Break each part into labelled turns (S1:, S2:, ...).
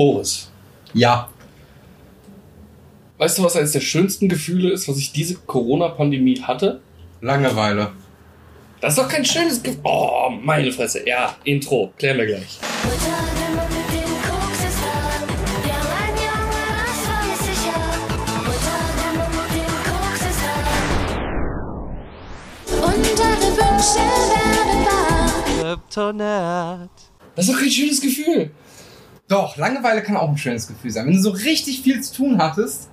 S1: Boris.
S2: Ja.
S1: Weißt du, was eines der schönsten Gefühle ist, was ich diese Corona-Pandemie hatte?
S2: Langeweile.
S1: Das ist doch kein schönes Gefühl. Oh, meine Fresse. Ja, Intro. Klären wir gleich.
S3: Das ist
S1: doch kein schönes Gefühl.
S2: Doch, Langeweile kann auch ein schönes Gefühl sein. Wenn du so richtig viel zu tun hattest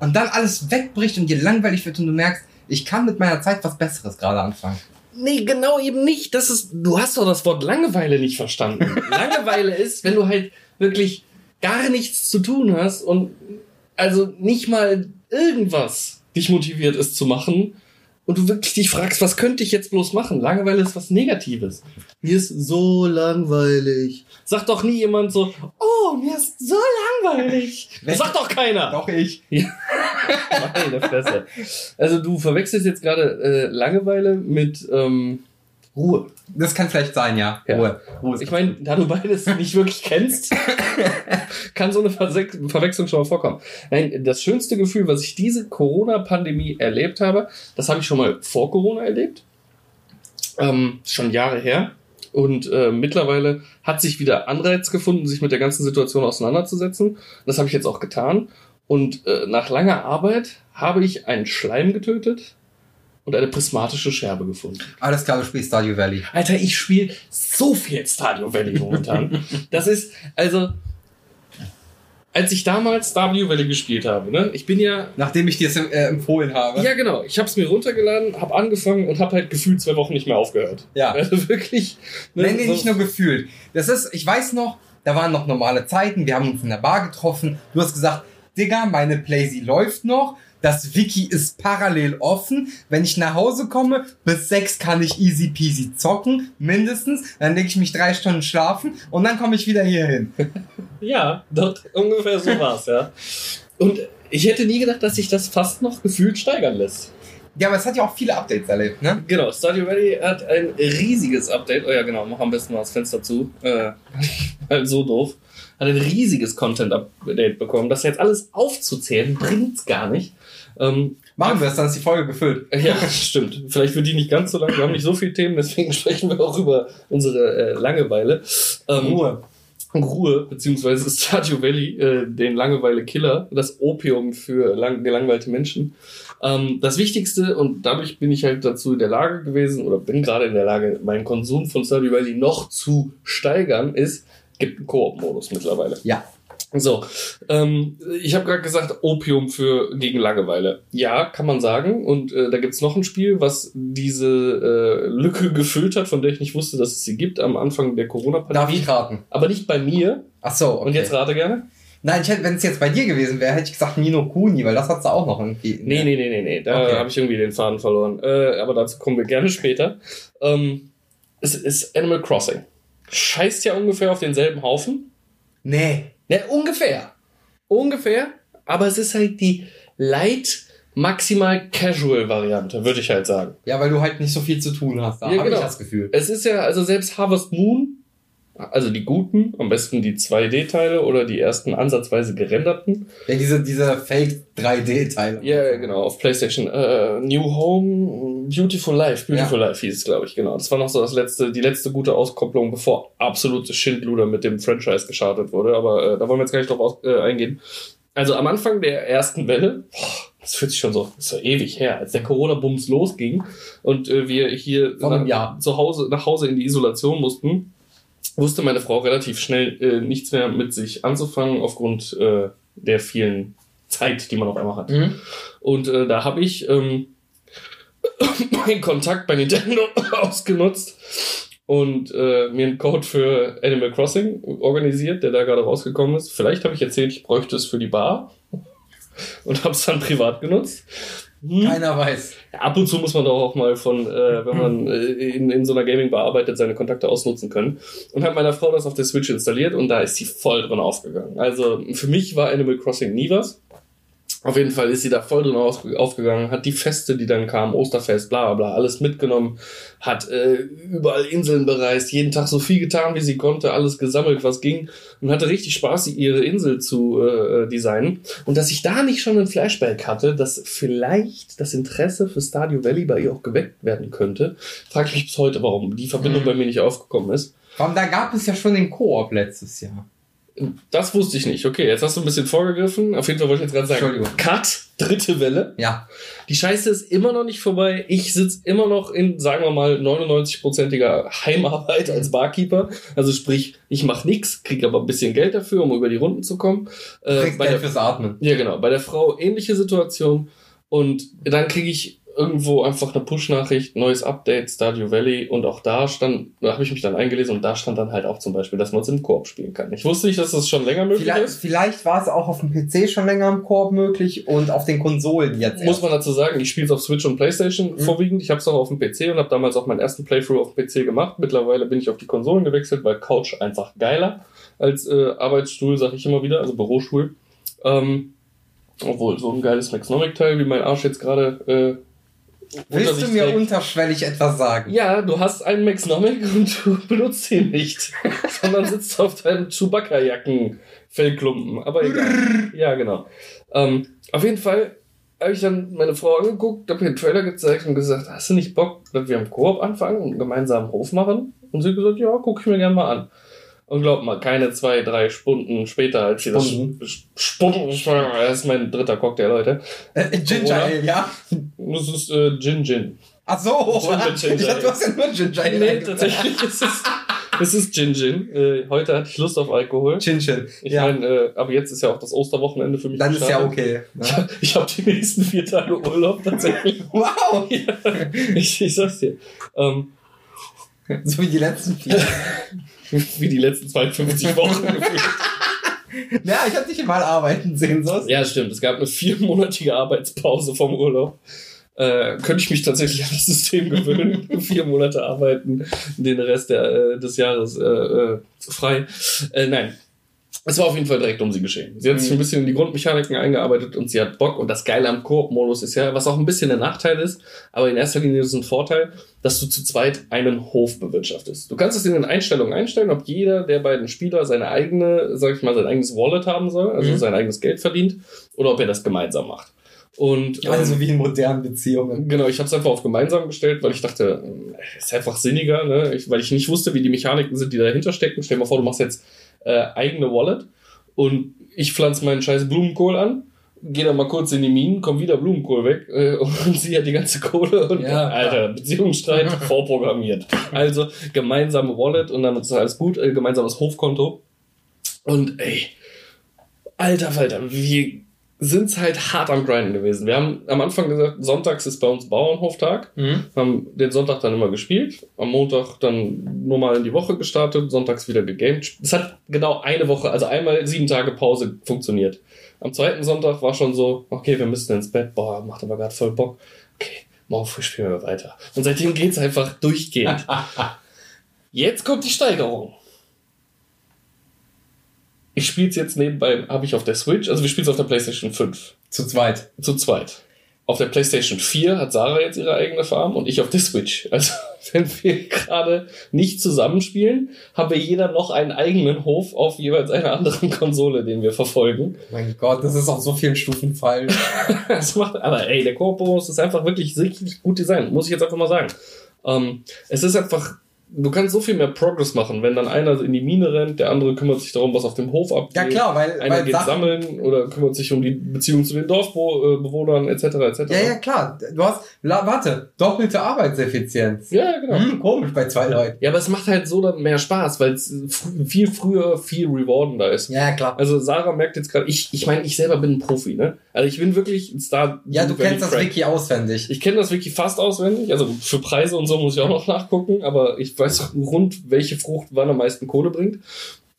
S2: und dann alles wegbricht und dir langweilig wird und du merkst, ich kann mit meiner Zeit was Besseres gerade anfangen.
S1: Nee, genau eben nicht. Das ist, du hast doch das Wort Langeweile nicht verstanden. Langeweile ist, wenn du halt wirklich gar nichts zu tun hast und also nicht mal irgendwas dich motiviert ist zu machen und du wirklich dich fragst, was könnte ich jetzt bloß machen? Langeweile ist was Negatives. Mir ist so langweilig. Sagt doch nie jemand so, oh, mir ist so langweilig. Das sagt doch keiner.
S2: Doch ich.
S1: Meine Fresse. Also du verwechselst jetzt gerade äh, Langeweile mit ähm, Ruhe.
S2: Das kann vielleicht sein, ja.
S1: Ja.
S2: Ruhe. Ruhe
S1: Ich meine, da du beides nicht wirklich kennst, kann so eine Verse Verwechslung schon mal vorkommen. Nein, das schönste Gefühl, was ich diese Corona-Pandemie erlebt habe, das habe ich schon mal vor Corona erlebt. Ähm, schon Jahre her. Und äh, mittlerweile hat sich wieder Anreiz gefunden, sich mit der ganzen Situation auseinanderzusetzen. Das habe ich jetzt auch getan. Und äh, nach langer Arbeit habe ich einen Schleim getötet und eine prismatische Scherbe gefunden.
S2: Alles klar, du spielst Stardew Valley.
S1: Alter, ich spiele so viel Stardew Valley momentan. das ist, also, als ich damals Stardew Valley gespielt habe, ne, ich bin ja,
S2: Nachdem ich dir es äh, empfohlen habe.
S1: ja genau, ich habe es mir runtergeladen, habe angefangen und habe halt gefühlt zwei Wochen nicht mehr aufgehört.
S2: Ja.
S1: Also wirklich. ne,
S2: Nee, nee,
S1: so-
S2: nicht nur gefühlt. Das ist, ich weiß noch, da waren noch normale Zeiten, wir haben uns in der Bar getroffen. Du hast gesagt, Digga, meine Playsee läuft noch. Das Wiki ist parallel offen. Wenn ich nach Hause komme, bis sechs kann ich easy peasy zocken, mindestens. Dann lege ich mich drei Stunden schlafen und dann komme ich wieder hier hin.
S1: Ja, dort ungefähr so war's, ja. Und ich hätte nie gedacht, dass sich das fast noch gefühlt steigern lässt.
S2: Ja, aber es hat ja auch viele Updates erlebt, ne?
S1: Genau, Stardew Valley hat ein riesiges Update. Oh ja, genau, mach am besten mal das Fenster zu. Äh, so doof. Hat ein riesiges Content-Update bekommen. Das jetzt alles aufzuzählen, bringt's gar nicht. Ähm,
S2: Machen wir es, dann ist die Folge gefüllt.
S1: ja, stimmt. Vielleicht wird die nicht ganz so lang. Wir haben nicht so viele Themen, deswegen sprechen wir auch über unsere äh, Langeweile. Ähm,
S2: Ruhe.
S1: Ruhe, beziehungsweise Stardew Valley, äh, den Langeweile-Killer, das Opium für lang gelangweilte Menschen. Ähm, das Wichtigste, und dadurch bin ich halt dazu in der Lage gewesen, oder bin gerade in der Lage, meinen Konsum von Stardew Valley noch zu steigern, ist, gibt einen Koop-Modus mittlerweile.
S2: Ja.
S1: So, ähm, ich habe gerade gesagt, Opium für gegen Langeweile. Ja, kann man sagen. Und äh, da gibt's noch ein Spiel, was diese äh, Lücke gefüllt hat, von der ich nicht wusste, dass es sie gibt am Anfang der
S2: Darf
S1: Corona-Pandemie.
S2: ich raten?
S1: Aber nicht bei mir.
S2: Ach so, okay.
S1: Und jetzt rate gerne.
S2: Nein, ich hätte, wenn es jetzt bei dir gewesen wäre, hätte ich gesagt Nino Kuni, weil das hat's da auch noch irgendwie.
S1: Nee, nee, nee, nee, nee. Da
S2: Okay.
S1: habe ich irgendwie den Faden verloren. Äh, aber dazu kommen wir gerne später. Ähm, es ist Animal Crossing. Scheißt ja ungefähr auf denselben Haufen.
S2: Nee.
S1: Ne, ungefähr. Ungefähr. Aber es ist halt die light, maximal casual Variante, würde ich halt sagen.
S2: Ja, weil du halt nicht so viel zu tun hast. Da
S1: Ja,
S2: habe
S1: genau.
S2: ich das Gefühl.
S1: Es ist ja, also selbst Harvest Moon, also die guten, am besten die 2D-Teile oder die ersten ansatzweise gerenderten,
S2: Ja, diese, diese Fake 3D-Teile.
S1: Ja, ja, genau, auf PlayStation. Äh, New Home, Beautiful Life, Beautiful Life hieß es, glaube ich, genau. Das war noch so das letzte, die letzte gute Auskopplung, bevor absolute Schindluder mit dem Franchise gestartet wurde. Aber äh, da wollen wir jetzt gar nicht drauf aus, äh, eingehen. Also am Anfang der ersten Welle, boah, das fühlt sich schon so, ja ewig her, als der Corona-Bums losging und äh, wir hier nach, zu Hause, nach Hause in die Isolation mussten, wusste meine Frau relativ schnell äh, nichts mehr mit sich anzufangen aufgrund äh, der vielen Zeit, die man auf einmal hat.
S2: Mhm.
S1: Und äh, da habe ich ähm, meinen Kontakt bei Nintendo ausgenutzt und äh, mir einen Code für Animal Crossing organisiert, der da gerade rausgekommen ist. Vielleicht habe ich erzählt, ich bräuchte es für die Bar und habe es dann privat genutzt. Hm.
S2: Keiner weiß.
S1: Ab und zu muss man doch auch mal von, äh, wenn man äh, in, in so einer Gaming-Bar arbeitet, seine Kontakte ausnutzen können. Und habe meiner Frau das auf der Switch installiert und da ist sie voll drin aufgegangen. Also für mich war Animal Crossing nie was. Auf jeden Fall ist sie da voll drin aufgegangen, hat die Feste, die dann kamen, Osterfest, bla bla bla, alles mitgenommen, hat äh, überall Inseln bereist, jeden Tag so viel getan, wie sie konnte, alles gesammelt, was ging und hatte richtig Spaß, ihre Insel zu äh, designen. Und dass ich da nicht schon ein Flashback hatte, dass vielleicht das Interesse für Stardew Valley bei ihr auch geweckt werden könnte, frage ich mich bis heute, warum die Verbindung
S2: Mhm.
S1: bei mir nicht aufgekommen ist.
S2: Allem, da gab es ja schon den Koop letztes Jahr.
S1: Das wusste ich nicht. Okay, jetzt hast du ein bisschen vorgegriffen. Auf jeden Fall wollte ich jetzt gerade sagen,
S2: Entschuldigung.
S1: Cut, dritte Welle.
S2: Ja.
S1: Die Scheiße ist immer noch nicht vorbei. Ich sitze immer noch in, sagen wir mal, 99-prozentiger Heimarbeit als Barkeeper. Also sprich, ich mache nichts, kriege aber ein bisschen Geld dafür, um über die Runden zu kommen. Äh,
S2: kriegst
S1: bei
S2: Geld
S1: der,
S2: fürs Atmen.
S1: ja, genau. Bei der Frau ähnliche Situation. Und dann kriege ich irgendwo einfach eine Push-Nachricht, neues Update, Stardew Valley. Und auch da stand, da habe ich mich dann eingelesen und da stand dann halt auch zum Beispiel, dass man es im Koop spielen kann. Ich wusste nicht, dass das schon länger möglich
S2: Vielleicht,
S1: ist.
S2: vielleicht war es auch auf dem PC schon länger im Koop möglich und auf den Konsolen jetzt
S1: Muss
S2: erst.
S1: man dazu sagen, ich spiele es auf Switch und Playstation
S2: Mhm.
S1: vorwiegend. Ich habe es auch auf dem PC und habe damals auch meinen ersten Playthrough auf dem PC gemacht. Mittlerweile bin ich auf die Konsolen gewechselt, weil Couch einfach geiler als äh, Arbeitsstuhl, sag ich immer wieder, also Bürostuhl. Ähm, obwohl, so ein geiles Maxnomic-Teil, wie mein Arsch jetzt gerade äh,
S2: Willst du mir
S1: trägt.
S2: unterschwellig etwas sagen?
S1: Ja, du hast einen Maxnomic und du benutzt ihn nicht, sondern sitzt auf deinem Chewbacca-Jacken-Fellklumpen. Aber egal. ja, genau. Ähm, auf jeden Fall habe ich dann meine Frau angeguckt, habe ihr den Trailer gezeigt und gesagt, hast du nicht Bock, dass wir im Koop anfangen und gemeinsam einen Hof machen? Und sie hat gesagt, ja, guck ich mir gerne mal an. Und glaub mal, keine zwei, drei Stunden später, als sie das Stunden, das ist mein dritter Cocktail, Leute.
S2: Äh, Ginger
S1: Corona?
S2: Ale, ja?
S1: Das ist äh, Gin Gin.
S2: Ach so.
S1: Gin Ginger
S2: ich dachte, du hast ja nur Ginger Ale.
S1: Nee, tatsächlich ist es, es ist Gin Gin. Äh, heute hatte ich Lust auf Alkohol.
S2: Chin Chin.
S1: Ich
S2: ja.
S1: meine, äh, aber jetzt ist ja auch das Osterwochenende für mich.
S2: Dann ist ja okay.
S1: Ich,
S2: Ne?
S1: ich habe die nächsten vier Tage Urlaub tatsächlich.
S2: Wow.
S1: ich, ich sag's dir. Ähm,
S2: So wie die letzten vier.
S1: Wie die letzten 52 Wochen. gefühlt.
S2: ja, ich hab dich mal arbeiten sehen. So ist
S1: ja, stimmt. Es gab eine viermonatige Arbeitspause vom Urlaub. Äh, könnte ich mich tatsächlich an das System gewöhnen. Vier Monate arbeiten, den Rest der, äh, des Jahres äh, äh, frei. Äh, nein. Es war auf jeden Fall direkt um sie geschehen. Sie hat sich
S2: Mhm.
S1: ein bisschen in die Grundmechaniken eingearbeitet und sie hat Bock. Und das Geile am Koop-Modus ist ja, was auch ein bisschen ein Nachteil ist, aber in erster Linie ist es ein Vorteil, dass du zu zweit einen Hof bewirtschaftest. Du kannst es in den Einstellungen einstellen, ob jeder der beiden Spieler seine eigene, sag ich mal, sein eigenes Wallet haben soll, also
S2: Mhm.
S1: sein eigenes Geld verdient, oder ob er das gemeinsam macht. Und ähm,
S2: Also wie in modernen Beziehungen.
S1: Genau, ich habe es einfach auf gemeinsam gestellt, weil ich dachte, äh, ist einfach sinniger, ne? ich, weil ich nicht wusste, wie die Mechaniken sind, die dahinter stecken. Stell dir mal vor, du machst jetzt äh, eigene Wallet und ich pflanze meinen scheiß Blumenkohl an, gehe dann mal kurz in die Minen, komm wieder Blumenkohl weg äh, und sie hat die ganze Kohle und
S2: Ja,
S1: Alter, Beziehungsstreit vorprogrammiert. Also gemeinsame Wallet und dann ist alles gut, äh, gemeinsames Hofkonto. Und ey, alter Falter, wir sind's halt hart am Grinden gewesen. Wir haben am Anfang gesagt, sonntags ist bei uns Bauernhoftag,
S2: Mhm.
S1: haben den Sonntag dann immer gespielt, am Montag dann nur mal in die Woche gestartet, sonntags wieder gegamed. Es hat genau eine Woche, also einmal sieben Tage Pause funktioniert. Am zweiten Sonntag war schon so, okay, wir müssen ins Bett, boah, macht aber gerade voll Bock. Okay, morgen früh spielen wir weiter. Und seitdem geht's einfach durchgehend. Jetzt kommt die Steigerung. Ich spiele es jetzt nebenbei, habe ich auf der Switch, also wir spielen es auf der PlayStation 5
S2: Zu zweit.
S1: zu zweit. Auf der PlayStation 4 hat Sarah jetzt ihre eigene Farm und ich auf der Switch. Also, wenn wir gerade nicht zusammenspielen, haben wir jeder noch einen eigenen Hof auf jeweils einer anderen Konsole, den wir verfolgen.
S2: Mein Gott, das ist auf so vielen Stufen falsch.
S1: Das macht, aber ey, der Koop-Bonus ist einfach wirklich richtig gut designt, muss ich jetzt einfach mal sagen. Ähm, es ist einfach, du kannst so viel mehr Progress machen, wenn dann einer in die Mine rennt, der andere kümmert sich darum, was auf dem Hof abgeht.
S2: Ja klar, weil,
S1: Einer
S2: weil
S1: geht
S2: Sachen,
S1: sammeln oder kümmert sich um die Beziehung zu den Dorfbewohnern etc. etc.
S2: Ja, ja, klar. Du hast, la, warte, doppelte Arbeitseffizienz.
S1: ja, genau.
S2: Hm, komisch bei zwei Leuten.
S1: Ja, aber es macht halt so dann mehr Spaß, weil es viel früher viel rewardender ist.
S2: Ja, klar.
S1: Also Sarah merkt jetzt gerade, ich, ich meine, ich selber bin ein Profi, ne? Also ich bin wirklich ein Star.
S2: Ja, du kennst das. Wiki auswendig.
S1: Ich kenne das Wiki fast auswendig, also für Preise und so muss ich auch noch nachgucken, aber ich weiß rund, welche Frucht wann am meisten Kohle bringt.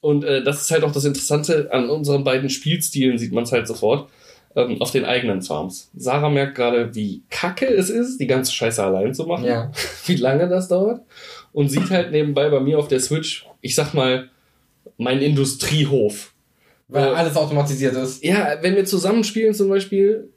S1: Und äh, das ist halt auch das Interessante an unseren beiden Spielstilen, sieht man es halt sofort, ähm, auf den eigenen Farms. Sarah merkt gerade, wie kacke es ist, die ganze Scheiße allein zu machen,
S2: Ja.
S1: wie lange das dauert. Und sieht halt nebenbei bei mir auf der Switch, ich sag mal, mein Industriehof.
S2: Weil
S1: Äh,
S2: alles automatisiert ist.
S1: Ja, wenn wir zusammenspielen zum Beispiel,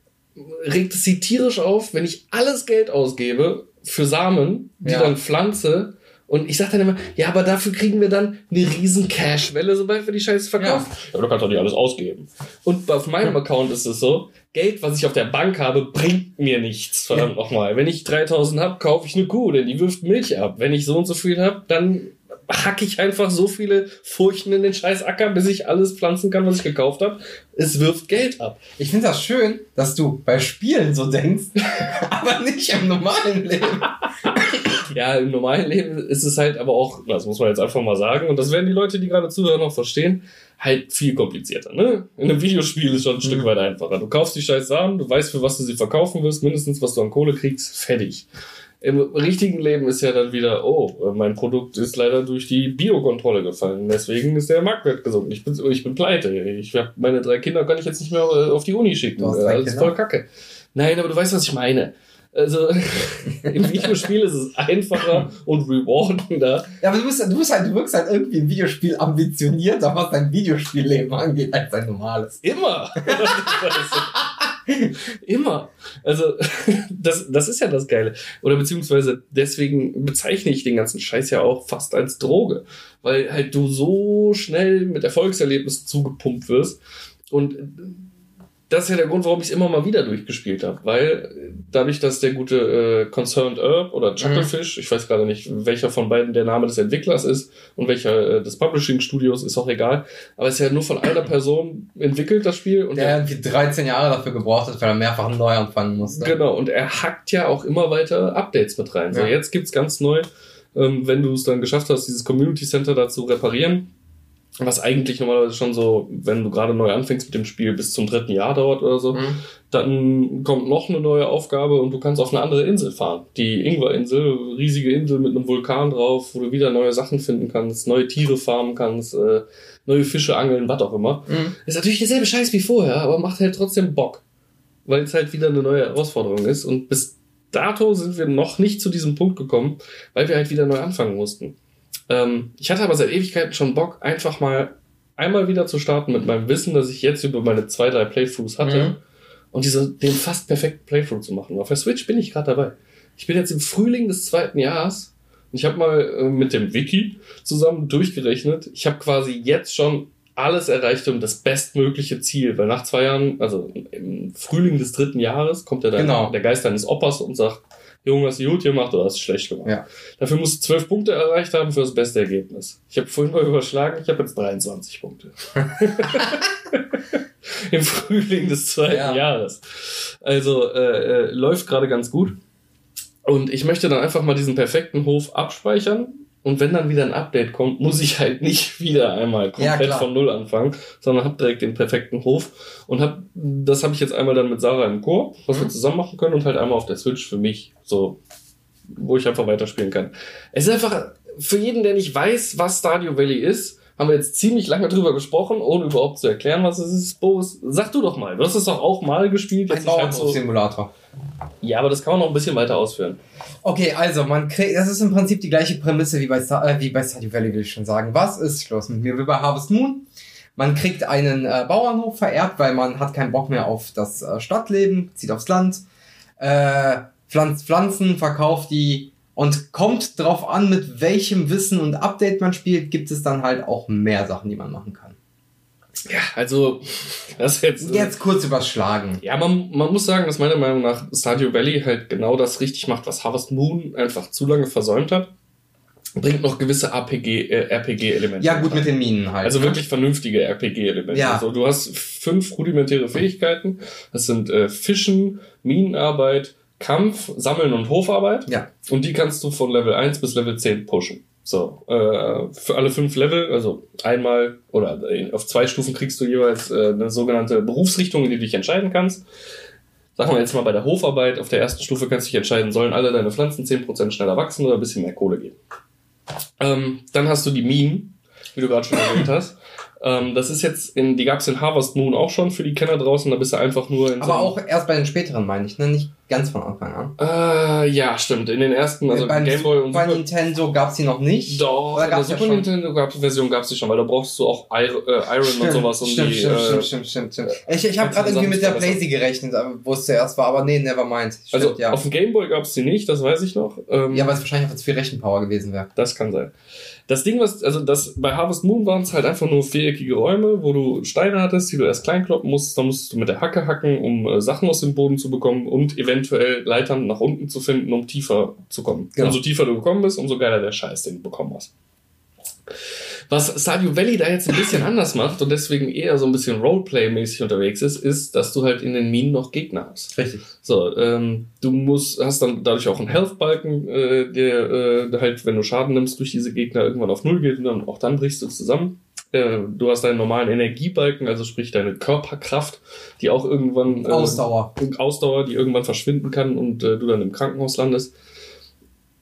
S1: regt es sie tierisch auf, wenn ich alles Geld ausgebe für Samen, die
S2: Ja.
S1: dann pflanze. Und ich sag dann immer, ja, aber dafür kriegen wir dann eine riesen Cash-Welle, sobald wir die Scheiße verkaufen. Ja. aber du kannst doch nicht alles ausgeben. Und auf meinem Account ist es so, Geld, was ich auf der Bank habe, bringt mir nichts, verdammt nochmal. Wenn ich 3000 hab, kaufe ich eine Kuh, denn die wirft Milch ab. Wenn ich so und so viel hab, dann hack ich einfach so viele Furchen in den scheiß Acker, bis ich alles pflanzen kann, was ich gekauft habe. Es wirft Geld ab.
S2: Ich finde das schön, dass du bei Spielen so denkst, aber nicht im normalen Leben.
S1: Ja, im normalen Leben ist es halt aber auch, das muss man jetzt einfach mal sagen, und das werden die Leute, die gerade zuhören, noch verstehen, halt viel komplizierter. Ne? In einem Videospiel ist schon ein Stück
S2: Mhm.
S1: weit einfacher. Du kaufst die scheiß Sachen, du weißt, für was du sie verkaufen wirst, mindestens was du an Kohle kriegst, fertig. Im richtigen Leben ist ja dann wieder, oh, mein Produkt ist leider durch die Biokontrolle gefallen. Deswegen ist der Marktwert gesunken. Ich bin, ich bin pleite. Ich hab, meine drei Kinder kann ich jetzt nicht mehr äh, auf die Uni schicken.
S2: Du hast drei
S1: Das ist
S2: Kinder?
S1: voll kacke. Nein, aber du weißt, was ich meine. Also, im Videospiel ist es einfacher und rewardender.
S2: Ja, aber du bist, du bist halt, du wirkst halt irgendwie im Videospiel ambitionierter, was dein Videospielleben angeht, als dein normales.
S1: Immer. Immer. Also, das, das ist ja das Geile. Oder beziehungsweise deswegen bezeichne ich den ganzen Scheiß ja auch fast als Droge. Weil halt du so schnell mit Erfolgserlebnissen zugepumpt wirst. Und das ist ja der Grund, warum ich es immer mal wieder durchgespielt habe. Weil dadurch, dass der gute äh, Concerned Herb oder Chucklefish, ich weiß gerade nicht, welcher von beiden der Name des Entwicklers ist und welcher äh, des Publishing-Studios, ist auch egal. Aber es ist ja nur von einer Person entwickelt, das Spiel. Und
S2: Der irgendwie 13 Jahre dafür gebraucht hat, weil er mehrfach neu anfangen musste.
S1: Genau, und er hackt ja auch immer weiter Updates mit rein. So,
S2: Ja.
S1: jetzt gibt's ganz neu, ähm, wenn du es dann geschafft hast, dieses Community Center da zu reparieren, was eigentlich normalerweise schon so, wenn du gerade neu anfängst mit dem Spiel, bis zum dritten Jahr dauert oder so,
S2: Mhm.
S1: dann kommt noch eine neue Aufgabe und du kannst auf eine andere Insel fahren. Die Ingwer-Insel, riesige Insel mit einem Vulkan drauf, wo du wieder neue Sachen finden kannst, neue Tiere farmen kannst, äh, neue Fische angeln, was auch immer.
S2: Mhm.
S1: Ist natürlich derselbe Scheiß wie vorher, aber macht halt trotzdem Bock. Weil es halt wieder eine neue Herausforderung ist. Und bis dato sind wir noch nicht zu diesem Punkt gekommen, weil wir halt wieder neu anfangen mussten. Ähm, ich hatte aber seit Ewigkeiten schon Bock, einfach mal einmal wieder zu starten mit meinem Wissen, das ich jetzt über meine zwei, drei Playthroughs hatte.
S2: Mhm.
S1: Und diese, den fast perfekten Playthrough zu machen. Auf der Switch bin ich gerade dabei. Ich bin jetzt im Frühling des zweiten Jahres und ich habe mal äh, mit dem Wiki zusammen durchgerechnet. Ich habe quasi jetzt schon alles erreicht um das bestmögliche Ziel, weil nach zwei Jahren, also im Frühling des dritten Jahres, kommt ja dann
S2: Genau.
S1: der Geist deines Opas und sagt, Junge, hast du gut gemacht oder hast du schlecht gemacht?
S2: Ja.
S1: Dafür musst du zwölf Punkte erreicht haben für das beste Ergebnis. Ich habe vorhin mal überschlagen, ich habe jetzt 23 Punkte. Im Frühling des zweiten
S2: Ja.
S1: Jahres. Also äh, äh, läuft gerade ganz gut. Und ich möchte dann einfach mal diesen perfekten Hof abspeichern. Und wenn dann wieder ein Update kommt, muss ich halt nicht wieder einmal
S2: Ja,
S1: komplett
S2: klar.
S1: von Null anfangen, sondern habe direkt den perfekten Hof. Und hab, das habe ich jetzt einmal dann mit Sarah im Chor, was wir
S2: Mhm.
S1: zusammen machen können und halt einmal auf der Switch für mich, so, wo ich einfach weiterspielen kann. Es ist einfach, für jeden, der nicht weiß, was Stardew Valley ist, haben wir jetzt ziemlich lange drüber gesprochen, ohne überhaupt zu erklären, was es ist. Boris, sag du doch mal. Du hast es doch auch mal gespielt.
S2: Ein
S1: Jetzt nicht halt so,
S2: Bauernhof-Simulator.
S1: ja, aber das kann man noch ein bisschen weiter ausführen.
S2: Okay, also man kriegt, das ist im Prinzip die gleiche Prämisse wie bei, Star, äh, wie bei Stardew Valley, will ich schon sagen. Was ist los mit mir wie bei Harvest Moon? Man kriegt einen äh, Bauernhof vererbt, weil man hat keinen Bock mehr auf das äh, Stadtleben, zieht aufs Land, äh, pflanzt Pflanzen, verkauft die und kommt drauf an, mit welchem Wissen und Update man spielt, gibt es dann halt auch mehr Sachen, die man machen kann.
S1: Ja, also, das jetzt.
S2: Jetzt kurz überschlagen.
S1: Ja, man, man muss sagen, dass meiner Meinung nach Stardew Valley halt genau das richtig macht, was Harvest Moon einfach zu lange versäumt hat. Bringt noch gewisse RPG, äh, RPG-Elemente.
S2: Ja, gut mit den Minen halt.
S1: Also
S2: ne?
S1: wirklich vernünftige RPG-Elemente.
S2: Ja.
S1: Also du hast fünf rudimentäre Fähigkeiten. Das sind äh, Fischen, Minenarbeit, Kampf, Sammeln und Hofarbeit.
S2: Ja.
S1: Und die kannst du von Level 1 bis Level 10 pushen. So, äh, für alle fünf Level, also einmal oder auf zwei Stufen kriegst du jeweils äh, eine sogenannte Berufsrichtung, in die du dich entscheiden kannst. Sagen wir jetzt mal bei der Hofarbeit, auf der ersten Stufe kannst du dich entscheiden, sollen alle deine Pflanzen 10% schneller wachsen oder ein bisschen mehr Kohle geben. Ähm, dann hast du die Minen, wie du gerade schon erwähnt hast. Ähm, das ist jetzt in, die gab's in Harvest Moon auch schon für die Kenner draußen, da bist du einfach nur in so
S2: Aber
S1: einem-
S2: auch erst bei den späteren, meine ich, ne? Nicht ganz von Anfang an.
S1: Äh, ja, stimmt. In den ersten, also
S2: bei,
S1: Game Boy und
S2: bei
S1: Super
S2: Nintendo gab's die noch nicht.
S1: Doch, in der
S2: ja
S1: Super
S2: schon?
S1: Nintendo gab, Version gab es die schon, weil da brauchst du auch Iron, äh, Iron und sowas, um
S2: stimmt,
S1: die.
S2: stimmt,
S1: äh,
S2: stimmt, stimmt, stimmt, stimmt. Ich, ich habe gerade irgendwie mit der. Blazy gerechnet, aber wo es zuerst war, aber nee, never mind. Stimmt,
S1: Also
S2: ja.
S1: auf dem Game Boy gab es die nicht, das weiß ich noch. Ähm,
S2: ja, weil es wahrscheinlich einfach zu viel Rechenpower gewesen wäre.
S1: Das kann sein. Das Ding, was, also das, bei Harvest Moon waren es halt einfach nur viereckige Räume, wo du Steine hattest, die du erst klein kloppen musstest, dann musstest du mit der Hacke hacken, um äh, Sachen aus dem Boden zu bekommen und eventuell Leitern nach unten zu finden, um tiefer zu kommen.
S2: Genau.
S1: Umso tiefer du gekommen bist, umso geiler der Scheiß, den du bekommen hast. Was Stardew Valley da jetzt ein bisschen anders macht und deswegen eher so ein bisschen Roleplay-mäßig unterwegs ist, ist, dass du halt in den Minen noch Gegner hast.
S2: Richtig.
S1: So, ähm, du musst, hast dann dadurch auch einen Health-Balken, äh, der äh, halt, wenn du Schaden nimmst durch diese Gegner, irgendwann auf Null geht und dann, auch dann brichst du zusammen. Äh, du hast deinen normalen Energiebalken, also sprich deine Körperkraft, die auch irgendwann äh,
S2: Ausdauer.
S1: Ausdauer, die irgendwann verschwinden kann und äh, du dann im Krankenhaus landest.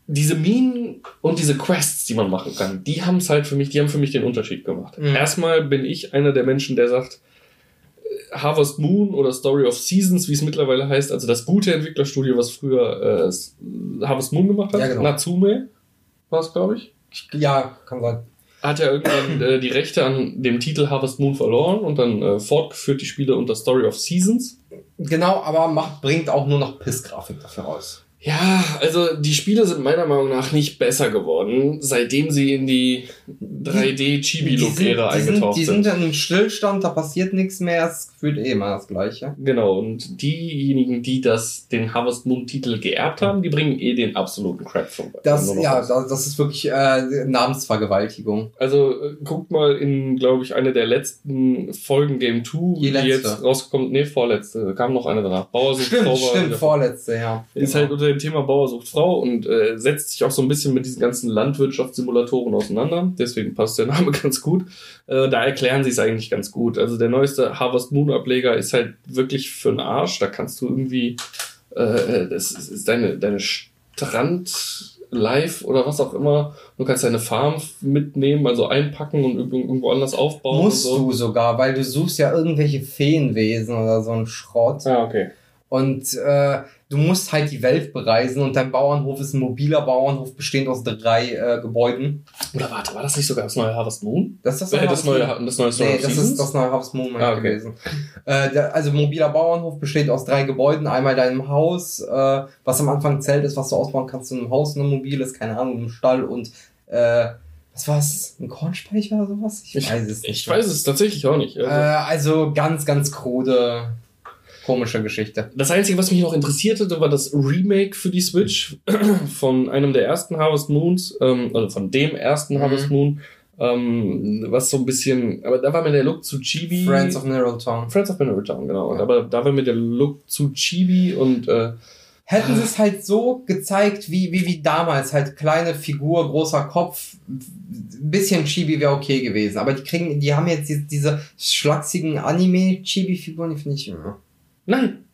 S1: Diese Minen und diese Quests, die man machen kann, die haben es halt für mich, die haben für mich den Unterschied gemacht.
S2: Mhm.
S1: Erstmal bin ich einer der Menschen, der sagt, äh, Harvest Moon oder Story of Seasons, wie es mittlerweile heißt, also das gute Entwicklerstudio, was früher äh, Harvest Moon gemacht hat,
S2: Ja, genau.
S1: Natsume war es, glaube ich,
S2: Ja, kann sein.
S1: Hat ja irgendwann äh, die Rechte an dem Titel Harvest Moon verloren und dann äh, fortgeführt die Spiele unter Story of Seasons.
S2: Genau, aber macht, bringt auch nur noch Piss-Grafik dafür raus.
S1: Ja, also die Spiele sind meiner Meinung nach nicht besser geworden, seitdem sie in die 3D-Chibi-Look-Ära
S2: die sind,
S1: eingetaucht
S2: die
S1: sind.
S2: in einem Stillstand, da passiert nichts mehr, es gefühlt eh immer das Gleiche.
S1: Genau, und diejenigen, die das, den Harvest Moon-Titel geerbt haben, die bringen eh den absoluten Crap von
S2: Das, ja, das, das ist wirklich äh, Namensvergewaltigung.
S1: Also äh, guckt mal in, glaube ich, eine der letzten Folgen Game 2,
S2: Die
S1: die, jetzt rausgekommt. Nee, vorletzte. Kam noch eine danach. Bauer
S2: Stimmt,
S1: war
S2: stimmt, vorletzte, ja.
S1: Ist
S2: Genau.
S1: halt unter dem Thema Bauer sucht Frau und äh, setzt sich auch so ein bisschen mit diesen ganzen Landwirtschaftssimulatoren auseinander. Deswegen passt der Name ganz gut. Äh, da erklären sie es eigentlich ganz gut. Also der neueste Harvest Moon Ableger ist halt wirklich für den Arsch. Da kannst du irgendwie, äh, das ist ist deine, deine Strand live oder was auch immer. Du kannst deine Farm mitnehmen, also einpacken und irgendwo anders aufbauen.
S2: Musst
S1: so.
S2: du sogar, weil du suchst ja irgendwelche Feenwesen oder so einen Schrott.
S1: Ah, okay.
S2: Und äh, du musst halt die Welt bereisen und dein Bauernhof ist ein mobiler Bauernhof, bestehend aus drei äh, Gebäuden.
S1: Oder warte, war das nicht sogar das neue Harvest Moon?
S2: Das ist das,
S1: Äh, das
S2: Harvest
S1: neue,
S2: Moon.
S1: das neue Story
S2: Nee,
S1: of
S2: das
S1: Seasons?
S2: ist das neue Harvest Moon
S1: Ah, okay.
S2: gewesen. Äh, der, also mobiler Bauernhof besteht aus drei Gebäuden. Einmal deinem Haus, äh, was am Anfang ein Zelt ist, was du ausbauen kannst in einem Haus, in einem mobiles, keine Ahnung, einem Stall und äh, was war's? Ein Kornspeicher oder sowas? Ich, weiß es nicht.
S1: Ich weiß es tatsächlich auch nicht.
S2: Äh,
S1: Also,
S2: also ganz, ganz krude, komische Geschichte.
S1: das Einzige, was mich noch interessiert hatte, war das Remake für die Switch von einem der ersten Harvest Moons, ähm, also von dem ersten
S2: Mhm.
S1: Harvest Moon, ähm, was so ein bisschen, aber da war mir der Look zu Chibi.
S2: Friends of Mineral Town.
S1: Friends of Mineral Town, genau.
S2: Ja.
S1: Aber da war mir der Look zu Chibi und äh,
S2: Hätten sie es halt so gezeigt, wie, wie, wie damals, halt kleine Figur, großer Kopf, ein bisschen Chibi wäre okay gewesen. Aber die kriegen, die haben jetzt diese, diese schlachsigen Anime-Chibi-Figuren, die finde ich immer.
S1: Nein,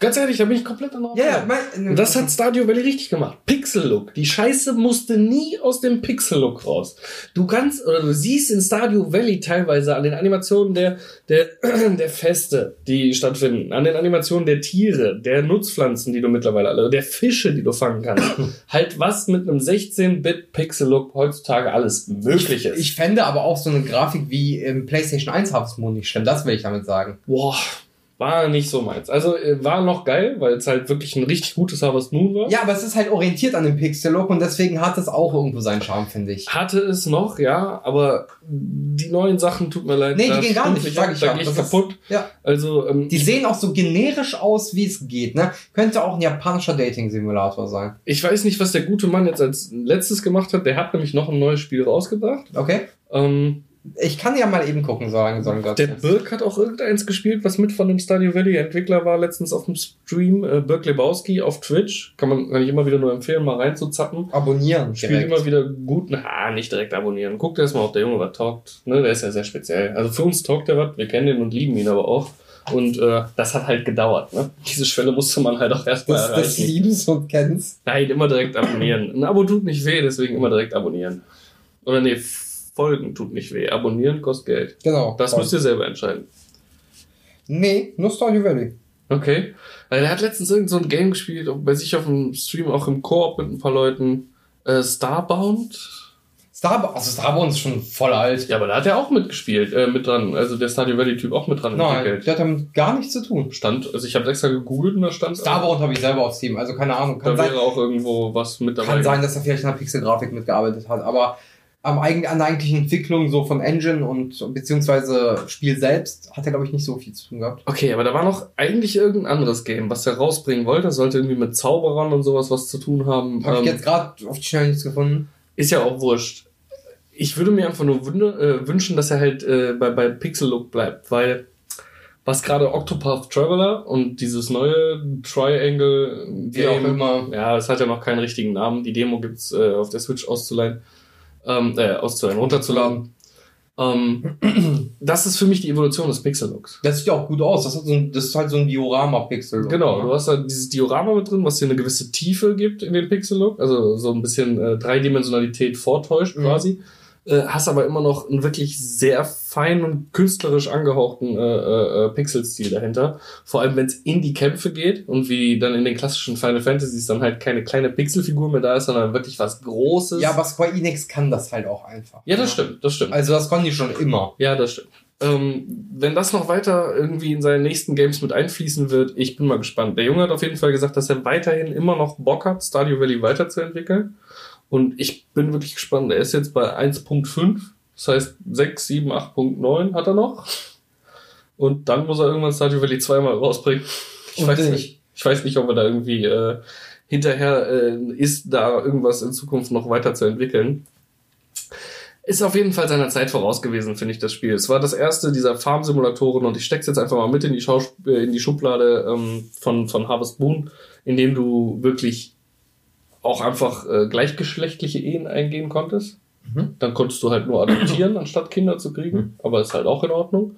S1: ganz ehrlich, da bin ich komplett anderer
S2: Ja, ja,
S1: Meinung.
S2: mein,
S1: Und das hat Stadio Valley richtig gemacht. Pixel-Look. Die Scheiße musste nie aus dem Pixel-Look raus. Du kannst, oder du siehst in Stadio Valley teilweise an den Animationen der, der, der Feste, die stattfinden, an den Animationen der Tiere, der Nutzpflanzen, die du mittlerweile alle, der Fische, die du fangen kannst. halt was mit einem 16-Bit Pixel-Look heutzutage alles möglich ist.
S2: Ich fände aber auch so eine Grafik wie im PlayStation 1 Harvest Moon nicht schlimm, das will ich damit sagen.
S1: Boah, war nicht so meins. Also äh, war noch geil, weil es halt wirklich ein richtig gutes Harvest Moon war.
S2: Ja, aber es ist halt orientiert an dem Pixel-Look und deswegen hat es auch irgendwo seinen Charme, finde ich.
S1: Hatte es noch, ja, aber die neuen Sachen tut mir leid.
S2: Nee, die gehen gar nicht,
S1: ab,
S2: sag ich ja.
S1: ich
S2: Das ist-
S1: kaputt.
S2: Ja.
S1: Also, ähm,
S2: Die sehen auch so generisch aus, wie es geht, ne? Könnte auch ein japanischer Dating-Simulator sein.
S1: ich weiß nicht, was der gute Mann jetzt als letztes gemacht hat. Der hat nämlich noch ein neues Spiel rausgebracht.
S2: Okay?
S1: Ähm,
S2: Ich kann ja mal eben gucken, sagen, sagen Gott.
S1: der Birk hat auch irgendeins gespielt, was mit von dem Stardew Valley Entwickler war, letztens auf dem Stream. Äh, Birk Lebowski auf Twitch. Kann man kann ich immer wieder nur empfehlen, mal reinzuzappen.
S2: Abonnieren.
S1: Spielt
S2: direkt.
S1: immer wieder gut. Na, nicht direkt abonnieren. Guckt erst mal, ob der Junge was taugt. Ne, der ist ja sehr speziell. Also für uns taugt er was. Wir kennen ihn und lieben ihn aber auch. Und äh, das hat halt gedauert. Ne? Diese Schwelle musste man halt auch erstmal erreichen.
S2: Liebens und Kennens.
S1: Nein, immer direkt abonnieren. Ein Abo tut nicht weh, deswegen immer direkt abonnieren. Oder nee, Folgen tut nicht weh. Abonnieren kostet Geld.
S2: Genau.
S1: Das
S2: Voll.
S1: müsst ihr selber entscheiden.
S2: Nee, nur Stardew Valley.
S1: Okay. Weil der hat letztens irgend so ein Game gespielt, bei sich auf dem Stream, auch im Koop mit ein paar Leuten. Äh, Starbound?
S2: Starbound, also Starbound ist schon voll alt.
S1: Ja, aber da hat er auch mitgespispielt, äh, mit dran. Also der Stardew Valley-Typ auch mit dran
S2: Nein,
S1: entwickelt.
S2: der hat damit gar nichts zu tun.
S1: Stand, also ich habe extra gegoogelt und da stand.
S2: Starbound habe ich selber auf Steam, also keine Ahnung.
S1: Da
S2: Kann, sein,
S1: wäre auch irgendwo was mit dabei.
S2: kann sein, dass er vielleicht an der Pixelgrafik mitgearbeitet hat, aber am eigen, an der eigentlichen Entwicklung so von Engine und beziehungsweise Spiel selbst hat er, glaube ich, nicht so viel zu tun gehabt.
S1: Okay, aber da war noch eigentlich irgendein anderes Game, was er rausbringen wollte. Das sollte irgendwie mit Zauberern und sowas was zu tun haben.
S2: Habe
S1: Ähm,
S2: ich jetzt gerade auf die Schnelle nichts gefunden.
S1: Ist ja auch wurscht. Ich würde mir einfach nur wünde, äh, wünschen, dass er halt äh, bei, bei Pixel Look bleibt, weil was gerade Octopath Traveler und dieses neue Triangle
S2: Wie auch immer.
S1: ja, es hat ja noch keinen richtigen Namen. Die Demo gibt's äh, auf der Switch auszuleihen, ähm, äh, auszuleihen, runterzuladen. Ähm, das ist für mich die Evolution des Pixel Looks.
S2: Das sieht ja auch gut aus. Das, so ein, das ist halt so ein Diorama-Pixel.
S1: Genau, du hast da dieses Diorama mit drin, was dir eine gewisse Tiefe gibt in den Pixel-Look, also so ein bisschen äh, Dreidimensionalität vortäuscht
S2: Mhm.
S1: quasi. Äh, hast aber immer noch einen wirklich sehr fein und künstlerisch angehauchten äh, äh, äh, Pixel-Stil dahinter. Vor allem, wenn es in die Kämpfe geht und wie dann in den klassischen Final Fantasies dann halt keine kleine Pixelfigur mehr da ist, sondern wirklich was Großes.
S2: Ja, aber Square Enix kann das halt auch einfach.
S1: ja, das stimmt, das stimmt.
S2: Also das konnten die schon immer.
S1: Ja, das stimmt. Ähm, wenn das noch weiter irgendwie in seine nächsten Games mit einfließen wird, ich bin mal gespannt. Der Junge hat auf jeden Fall gesagt, dass er weiterhin immer noch Bock hat, Stardew Valley weiterzuentwickeln. Und ich bin wirklich gespannt. Er ist jetzt bei 1.5, das heißt 6, 7, 8.9 hat er noch. Und dann muss er irgendwann Stardew Valley zweimal rausbringen. Ich
S2: Und
S1: weiß
S2: nicht.
S1: nicht. Ich weiß nicht, ob er da irgendwie äh, hinterher äh, ist, da irgendwas in Zukunft noch weiterzuentwickeln. Ist auf jeden Fall seiner Zeit voraus gewesen, finde ich, das Spiel. Es war das erste dieser Farm-Simulatoren und ich steck's jetzt einfach mal mit in die, Schaus äh, in die Schublade ähm, von, von Harvest Moon, in dem du wirklich auch einfach äh, gleichgeschlechtliche Ehen eingehen konntest.
S2: Mhm.
S1: Dann konntest du halt nur adoptieren, anstatt Kinder zu kriegen. Aber ist halt auch in Ordnung.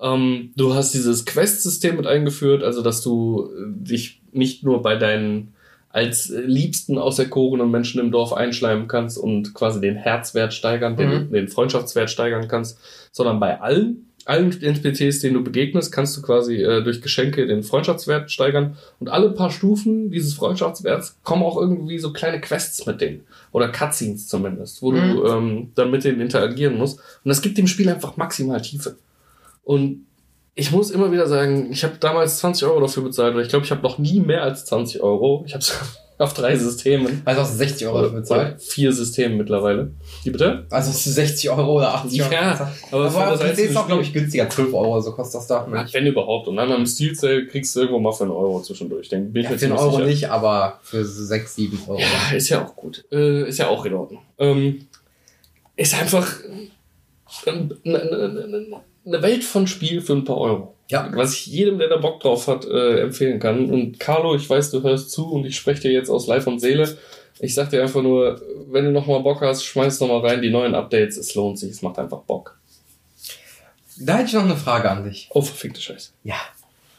S1: Ähm, du hast dieses Quest-System mit eingeführt, also dass du äh, dich nicht nur bei deinen als äh, Liebsten auserkorenen Menschen im Dorf einschleimen kannst und quasi den Herzwert steigern, den,
S2: Mhm.
S1: den Freundschaftswert steigern kannst, sondern bei allen, allen NPCs, denen du begegnest, kannst du quasi äh, durch Geschenke den Freundschaftswert steigern. Und alle paar Stufen dieses Freundschaftswerts kommen auch irgendwie so kleine Quests mit denen. Oder Cutscenes zumindest, wo
S2: Mhm.
S1: du ähm, dann mit denen interagieren musst. Und das gibt dem Spiel einfach maximal Tiefe. Und ich muss immer wieder sagen, ich habe damals 20 Euro dafür bezahlt, oder ich glaube, ich habe noch nie mehr als 20 Euro. Ich habe es auf drei Systemen.
S2: Also hast du 60 Euro dafür bezahlt.
S1: vier Systemen mittlerweile. Die bitte?
S2: Also hast du 60 Euro oder 80 Euro
S1: Ja,
S2: bezahlt.
S1: aber
S2: Aber
S1: das
S2: PC ist auch, glaube ich, günstiger. 12 Euro so kostet das da.
S1: Ja, wenn überhaupt. Und dann am Steel Sale kriegst du irgendwo mal für einen Euro zwischendurch. Dann bin ich
S2: Ja,
S1: mir
S2: für einen Euro
S1: sicher.
S2: nicht, aber für 6, 7 Euro.
S1: Ja, ist ja auch gut. Äh, ist ja auch in Ordnung. Ähm, ist einfach eine eine Welt von Spiel für ein paar Euro.
S2: Ja.
S1: Was ich jedem, der da Bock drauf hat, äh, empfehlen kann. Und Carlo, ich weiß, du hörst zu und ich spreche dir jetzt aus Leib und Seele. Ich sag dir einfach nur, wenn du nochmal Bock hast, schmeiß nochmal rein die neuen Updates. Es lohnt sich, es macht einfach Bock.
S2: Da hätte ich noch eine Frage an dich.
S1: Oh, verfickte Scheiße.
S2: Ja.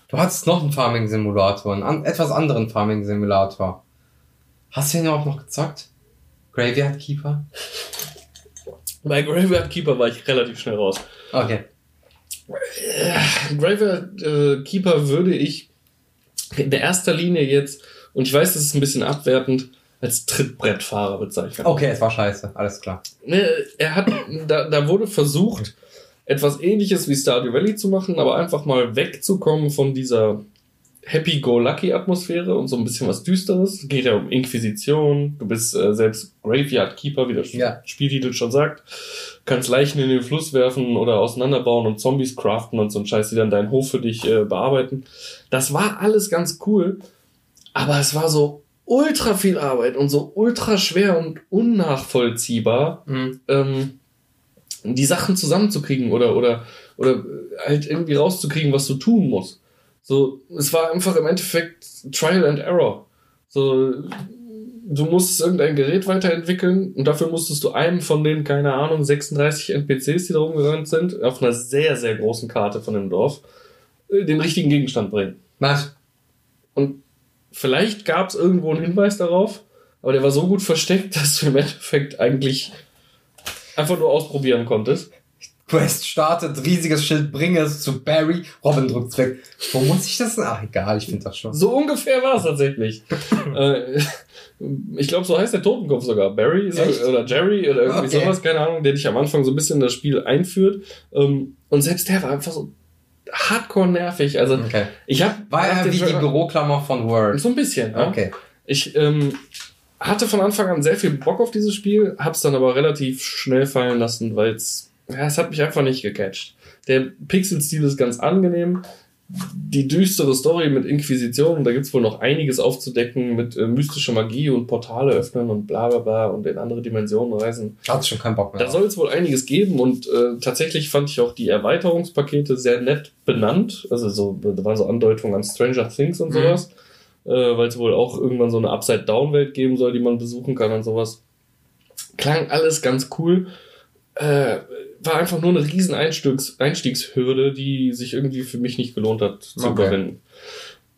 S2: Du hattest noch einen Farming-Simulator, einen an, etwas anderen Farming-Simulator. Hast du den auch noch gezockt? Graveyard Keeper?
S1: Bei Graveyard Keeper war ich relativ schnell raus.
S2: Okay.
S1: Graveyard äh, Keeper würde ich in der erster Linie jetzt, und ich weiß, das ist ein bisschen abwertend, als Trittbrettfahrer bezeichnen.
S2: Okay, es war scheiße. Alles klar.
S1: Ne, Er hat, da, da wurde versucht, etwas ähnliches wie Stardew Valley zu machen, aber einfach mal wegzukommen von dieser Happy-Go-Lucky-Atmosphäre und so ein bisschen was Düsteres. Es geht ja um Inquisition, du bist äh, selbst Graveyard Keeper, wie der
S2: Ja.
S1: Spieltitel schon sagt. Kannst Leichen in den Fluss werfen oder auseinanderbauen und Zombies craften und so ein Scheiß, die dann deinen Hof für dich äh, bearbeiten. Das war alles ganz cool, aber es war so ultra viel Arbeit und so ultra schwer und unnachvollziehbar,
S2: Mhm.
S1: ähm, die Sachen zusammenzukriegen oder, oder, oder halt irgendwie rauszukriegen, was du tun musst. So, es war einfach im Endeffekt Trial and Error. So, du musstest irgendein Gerät weiterentwickeln und dafür musstest du einem von den, keine Ahnung, 36 NPCs, die da rumgerannt sind, auf einer sehr, sehr großen Karte von dem Dorf, äh, den richtigen Gegenstand bringen.
S2: Was?
S1: Und vielleicht gab es irgendwo einen Hinweis darauf, aber der war so gut versteckt, dass du im Endeffekt eigentlich einfach nur ausprobieren konntest.
S2: Quest startet, riesiges Schild, bringe es zu Barry, Robin drückt's weg. Wo muss ich das? Ach, egal, ich finde das schon.
S1: So ungefähr war es tatsächlich. äh, ich glaube, so heißt der Totenkopf sogar. Barry
S2: Echt?
S1: oder Jerry oder irgendwie
S2: Okay.
S1: sowas, keine Ahnung, der dich am Anfang so ein bisschen in das Spiel einführt. Ähm, und selbst der war einfach so hardcore nervig. Also
S2: Okay.
S1: ich habe
S2: War er wie die Büroklammer von Word?
S1: so ein bisschen. Ja?
S2: Okay.
S1: Ich ähm, hatte von Anfang an sehr viel Bock auf dieses Spiel, hab's dann aber relativ schnell fallen lassen, weil es ja, es hat mich einfach nicht gecatcht. Der Pixel-Stil ist ganz angenehm. Die düstere Story mit Inquisition, da gibt's wohl noch einiges aufzudecken mit äh, mystischer Magie und Portale öffnen und bla bla bla und in andere Dimensionen reisen.
S2: Hat schon keinen Bock mehr.
S1: Da soll es wohl einiges geben und äh, tatsächlich fand ich auch die Erweiterungspakete sehr nett benannt. Also so, da waren so Andeutungen an Stranger Things und
S2: Mhm.
S1: sowas. Äh, Weil es wohl auch irgendwann so eine Upside-Down-Welt geben soll, die man besuchen kann und sowas. Klang alles ganz cool. Äh, war einfach nur eine riesen Einstiegs Einstiegshürde, die sich irgendwie für mich nicht gelohnt hat zu
S2: Okay.
S1: überwinden.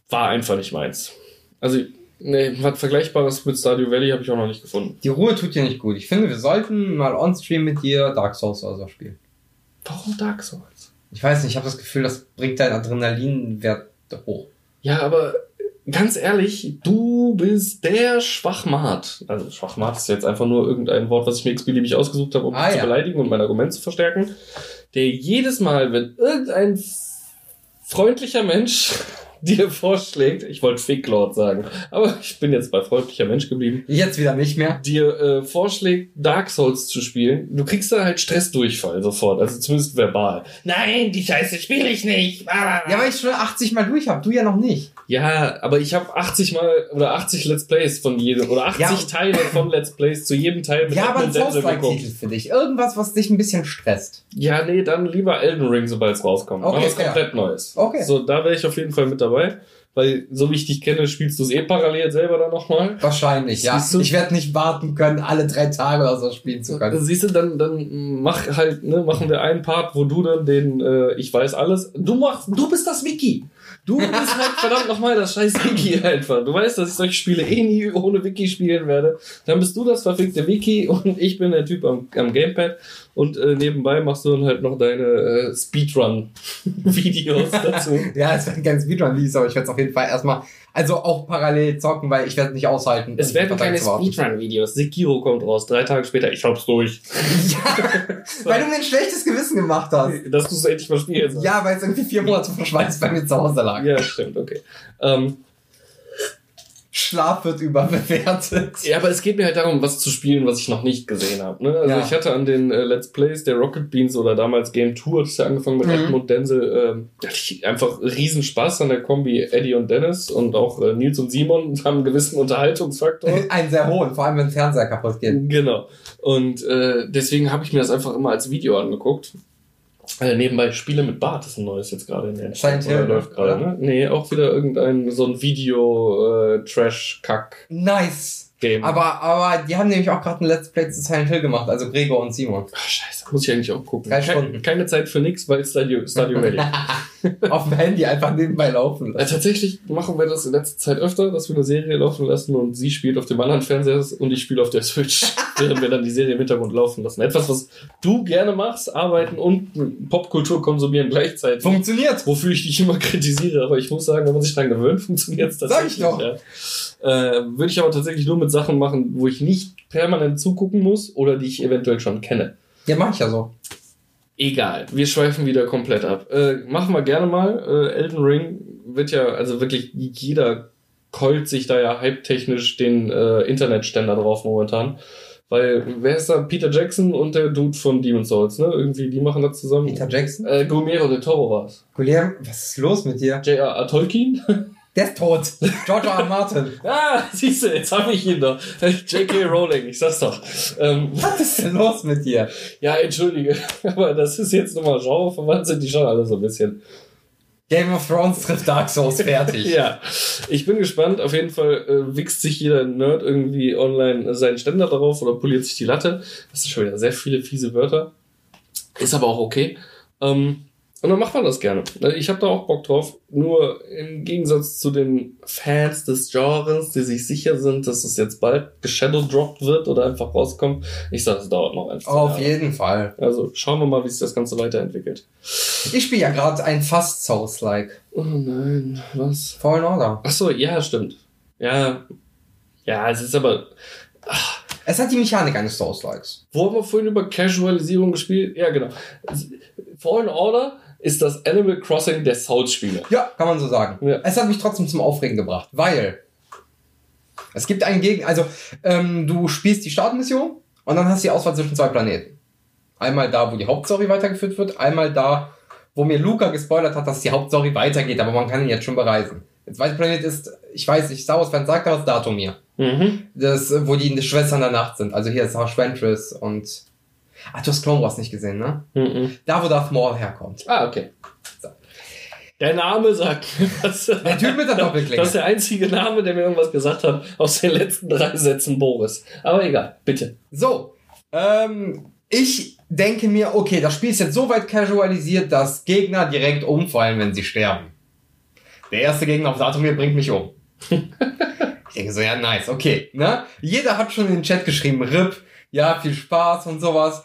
S1: War einfach nicht meins. Also, nee, was Vergleichbares mit Stardew Valley habe ich auch noch nicht gefunden.
S2: Die Ruhe tut dir nicht gut. Ich finde, wir sollten mal on-stream mit dir Dark Souls oder so spielen.
S1: Warum Dark Souls?
S2: Ich weiß nicht, ich habe das Gefühl, das bringt deinen Adrenalinwert hoch.
S1: Ja, aber ganz ehrlich, du bist der Schwachmat. Also Schwachmat ist jetzt einfach nur irgendein Wort, was ich mir x-beliebig ausgesucht habe, um
S2: Ah,
S1: mich zu
S2: ja.
S1: beleidigen und mein Argument zu verstärken. Der jedes Mal, wenn irgendein freundlicher Mensch dir vorschlägt, ich wollte Ficklord sagen, aber ich bin jetzt bei freundlicher Mensch geblieben,
S2: Jetzt wieder nicht mehr.
S1: dir äh, vorschlägt, Dark Souls zu spielen, du kriegst da halt Stressdurchfall sofort, also zumindest verbal. Nein, die Scheiße spiele ich nicht.
S2: Ja, weil ich schon 80 Mal durch habe, du ja noch nicht.
S1: Ja, aber ich habe 80 mal oder 80 Let's Plays von jedem oder 80
S2: Ja.
S1: Teile von Let's Plays zu jedem Teil mit
S2: Ja, aber ein Souls-like-Titel für dich. Irgendwas, was dich ein bisschen stresst.
S1: Ja, nee, dann lieber Elden Ring, sobald es rauskommt.
S2: Okay,
S1: Okay, was komplett Neues.
S2: Okay.
S1: So, da wäre ich auf jeden Fall mit dabei. Weil, so wie ich dich kenne, spielst du es eh parallel selber dann nochmal.
S2: Wahrscheinlich, ja. Ich werde nicht warten können, alle drei Tage oder so spielen zu können.
S1: Siehst du, dann, dann mach halt, ne, machen wir einen Part, wo du dann den, äh, ich weiß alles. Du machst, du bist das Wiki. Du bist halt verdammt nochmal das scheiß Wiki einfach. Du weißt, dass ich solche Spiele eh nie ohne Wiki spielen werde. Dann bist du das verfickte Wiki und ich bin der Typ am, am Gamepad. Und äh, nebenbei machst du dann halt noch deine äh, Speedrun-Videos dazu.
S2: Ja, es werden keine Speedrun-Videos, aber ich werde es auf jeden Fall erstmal, also auch parallel zocken, weil ich werde nicht aushalten.
S1: Es werden keine. Speedrun-Videos. Sekiro kommt raus, drei Tage später. Ich hab's durch.
S2: Ja, weil du mir ein schlechtes Gewissen gemacht hast.
S1: Dass du es endlich mal spielst.
S2: Ja, weil es irgendwie vier Monate verschweißt bei mir zu Hause lag.
S1: Ja, stimmt, okay. Ähm,
S2: Schlaf wird überbewertet.
S1: Ja, aber es geht mir halt darum, was zu spielen, was ich noch nicht gesehen habe. Ne? Also
S2: Ja.
S1: ich hatte an den äh, Let's Plays der Rocket Beans oder damals Game Tour, das ist ja angefangen mit
S2: Mhm.
S1: Edmund Denzel, ähm, hatte ich einfach riesen Spaß an der Kombi Eddie und Dennis und auch äh, Nils und Simon haben einen gewissen Unterhaltungsfaktor.
S2: Einen sehr hohen, vor allem wenn Fernseher kaputt geht.
S1: genau. Und äh, deswegen habe ich mir das einfach immer als Video angeguckt. Äh, nebenbei Spiele mit Bart ist ein neues jetzt gerade in der
S2: Silent
S1: Oder
S2: Hill,
S1: läuft gerade, ne? Nee, auch wieder irgendein so ein Video äh, Trash Kack
S2: Nice.
S1: Game.
S2: Aber, aber die haben nämlich auch gerade ein Let's Play zu Silent Hill gemacht, also Gregor und Simon.
S1: Ach, scheiße, muss ich eigentlich auch gucken.
S2: Drei
S1: Keine,
S2: Stunden.
S1: keine Zeit für nix, weil Stadio, Stadio Valley.
S2: Auf dem Handy einfach nebenbei laufen lassen.
S1: tatsächlich machen wir das in letzter Zeit öfter, dass wir eine Serie laufen lassen und sie spielt auf dem anderen Fernseher und ich spiele auf der Switch, während wir dann die Serie im Hintergrund laufen lassen. Etwas, was du gerne machst, arbeiten und Popkultur konsumieren gleichzeitig.
S2: Funktioniert.
S1: Wofür ich dich immer kritisiere, aber ich muss sagen, wenn man sich dran gewöhnt, funktioniert es
S2: Sag
S1: tatsächlich.
S2: ich doch.
S1: Ja. Äh, Würde ich aber tatsächlich nur mit Sachen machen, wo ich nicht permanent zugucken muss oder die ich eventuell schon kenne.
S2: Ja, mach ich ja so.
S1: Egal, wir schweifen wieder komplett ab. Äh, machen wir gerne mal. Äh, Elden Ring wird ja, also wirklich jeder keult sich da ja hype-technisch den äh, Internetständer drauf momentan. Weil, wer ist da? Peter Jackson und der Dude von Demon's Souls, ne? Irgendwie, die machen das zusammen.
S2: Peter Jackson?
S1: Äh, Guillermo del Toro war's.
S2: Guillermo, was ist los mit dir?
S1: J.R.R. Tolkien?
S2: Der ist tot. George R. R. Martin.
S1: ah, siehst du, jetzt habe ich ihn doch. J.K. Rowling, ich sag's doch. Ähm,
S2: Was ist denn los mit dir?
S1: ja, entschuldige, aber das ist jetzt nochmal genreverwandt, sind die schon alle so ein bisschen.
S2: Game of Thrones trifft Dark Souls fertig.
S1: Ja, ich bin gespannt. Auf jeden Fall äh, wichst sich jeder Nerd irgendwie online seinen Ständer darauf oder poliert sich die Latte. Das sind schon wieder sehr viele fiese Wörter. Ist aber auch okay. Ähm, Und dann macht man das gerne. Ich habe da auch Bock drauf. Nur im Gegensatz zu den Fans des Genres, die sich sicher sind, dass es jetzt bald geshadowdropped wird oder einfach rauskommt. Ich sage, es dauert noch ein, zwei
S2: Auf
S1: Jahre.
S2: jeden Fall.
S1: Also schauen wir mal, wie sich das Ganze weiterentwickelt.
S2: Ich spiele ja gerade ein fast Souls-like.
S1: Oh nein, was?
S2: Fallen Order.
S1: Ach so, ja, stimmt. Ja, ja, es ist aber.
S2: Es hat die Mechanik eines Souls-likes.
S1: Wo haben wir vorhin über Casualisierung gespielt? Ja, genau. Fallen Order ist das Animal Crossing der Souls-Spiele.
S2: Ja, kann man so sagen.
S1: Ja.
S2: Es hat mich trotzdem zum Aufregen gebracht, weil es gibt einen Gegen, also ähm, du spielst die Startmission und dann hast du die Auswahl zwischen zwei Planeten. Einmal da, wo die Hauptstory weitergeführt wird, einmal da, wo mir Luca gespoilert hat, dass die Hauptstory weitergeht, aber man kann ihn jetzt schon bereisen. Der zweite Planet ist, ich weiß nicht, Star Wars-Fan sagt aber das Datum hier.
S1: Mhm.
S2: Das, wo die Schwestern der Nacht sind. Also hier ist Sarah Ventress und. Ach, du hast Clone Wars nicht gesehen, ne?
S1: Mhm.
S2: Da, wo Darth Maul herkommt.
S1: Ah, okay. Der Name sagt mir was.
S2: Der Typ mit der Doppelklinge.
S1: Das ist der einzige Name, der mir irgendwas gesagt hat aus den letzten drei Sätzen Boris. Aber egal, bitte.
S2: So, ähm, ich denke mir, okay, das Spiel ist jetzt so weit casualisiert, dass Gegner direkt umfallen, wenn sie sterben. Der erste Gegner auf Datumir bringt mich um. ich denke so, ja, nice, okay, ne? Jeder hat schon in den Chat geschrieben, RIP, ja, viel Spaß und sowas.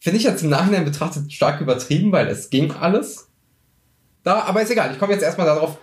S2: Finde ich jetzt im Nachhinein betrachtet stark übertrieben, weil es ging alles. Da, aber ist egal, ich komme jetzt erstmal darauf,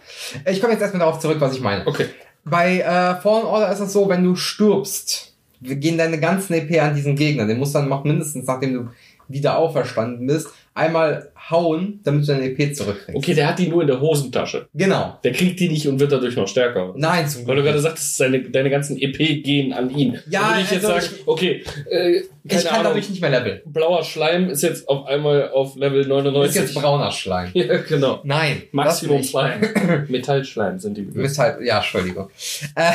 S2: ich komme jetzt erstmal darauf zurück, was ich meine.
S1: Okay.
S2: Bei äh, Fallen Order ist es so, wenn du stirbst, gehen deine ganzen EP an diesen Gegner. Den musst du dann noch mindestens, nachdem du wieder auferstanden bist, einmal hauen, damit du deine EP zurückkriegst.
S1: Okay, der hat die nur in der Hosentasche.
S2: Genau.
S1: Der kriegt die nicht und wird dadurch noch stärker.
S2: Nein, zum
S1: Weil du
S2: Glück.
S1: gerade sagst, deine, deine ganzen EP gehen an ihn.
S2: Ja,
S1: würde ich jetzt
S2: also
S1: sagen, okay, äh, keine
S2: ich kann
S1: Ahnung,
S2: dadurch nicht mehr leveln.
S1: blauer Schleim ist jetzt auf einmal auf Level
S2: Ist
S1: 99.
S2: jetzt brauner Schleim.
S1: Ja, genau.
S2: Nein.
S1: Maximum. Schleim. Metallschleim sind die.
S2: Ist halt, ja, Entschuldigung. Äh,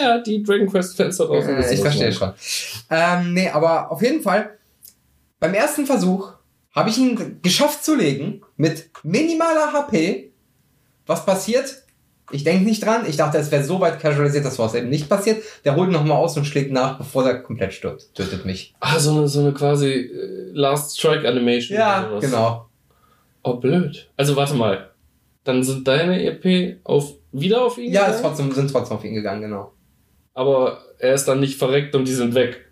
S1: Ja, die Dragon Quest Fans da draußen.
S2: Äh, ich verstehe
S1: ich
S2: schon. Ähm, nee, aber auf jeden Fall, beim ersten Versuch habe ich ihn geschafft zu legen mit minimaler HP. Was passiert? Ich denke nicht dran. Ich dachte, es wäre so weit casualisiert, dass was eben nicht passiert. Der holt nochmal aus und schlägt nach, bevor der komplett stirbt. Tötet mich.
S1: Ah, so eine, so eine quasi äh, Last Strike Animation. oder sowas.
S2: genau.
S1: Oh, blöd. Also warte mal. Dann sind deine EP auf, wieder auf ihn
S2: Ja,
S1: gegangen?
S2: trotzdem, sind trotzdem auf ihn gegangen, genau.
S1: aber er ist dann nicht verreckt und die sind weg.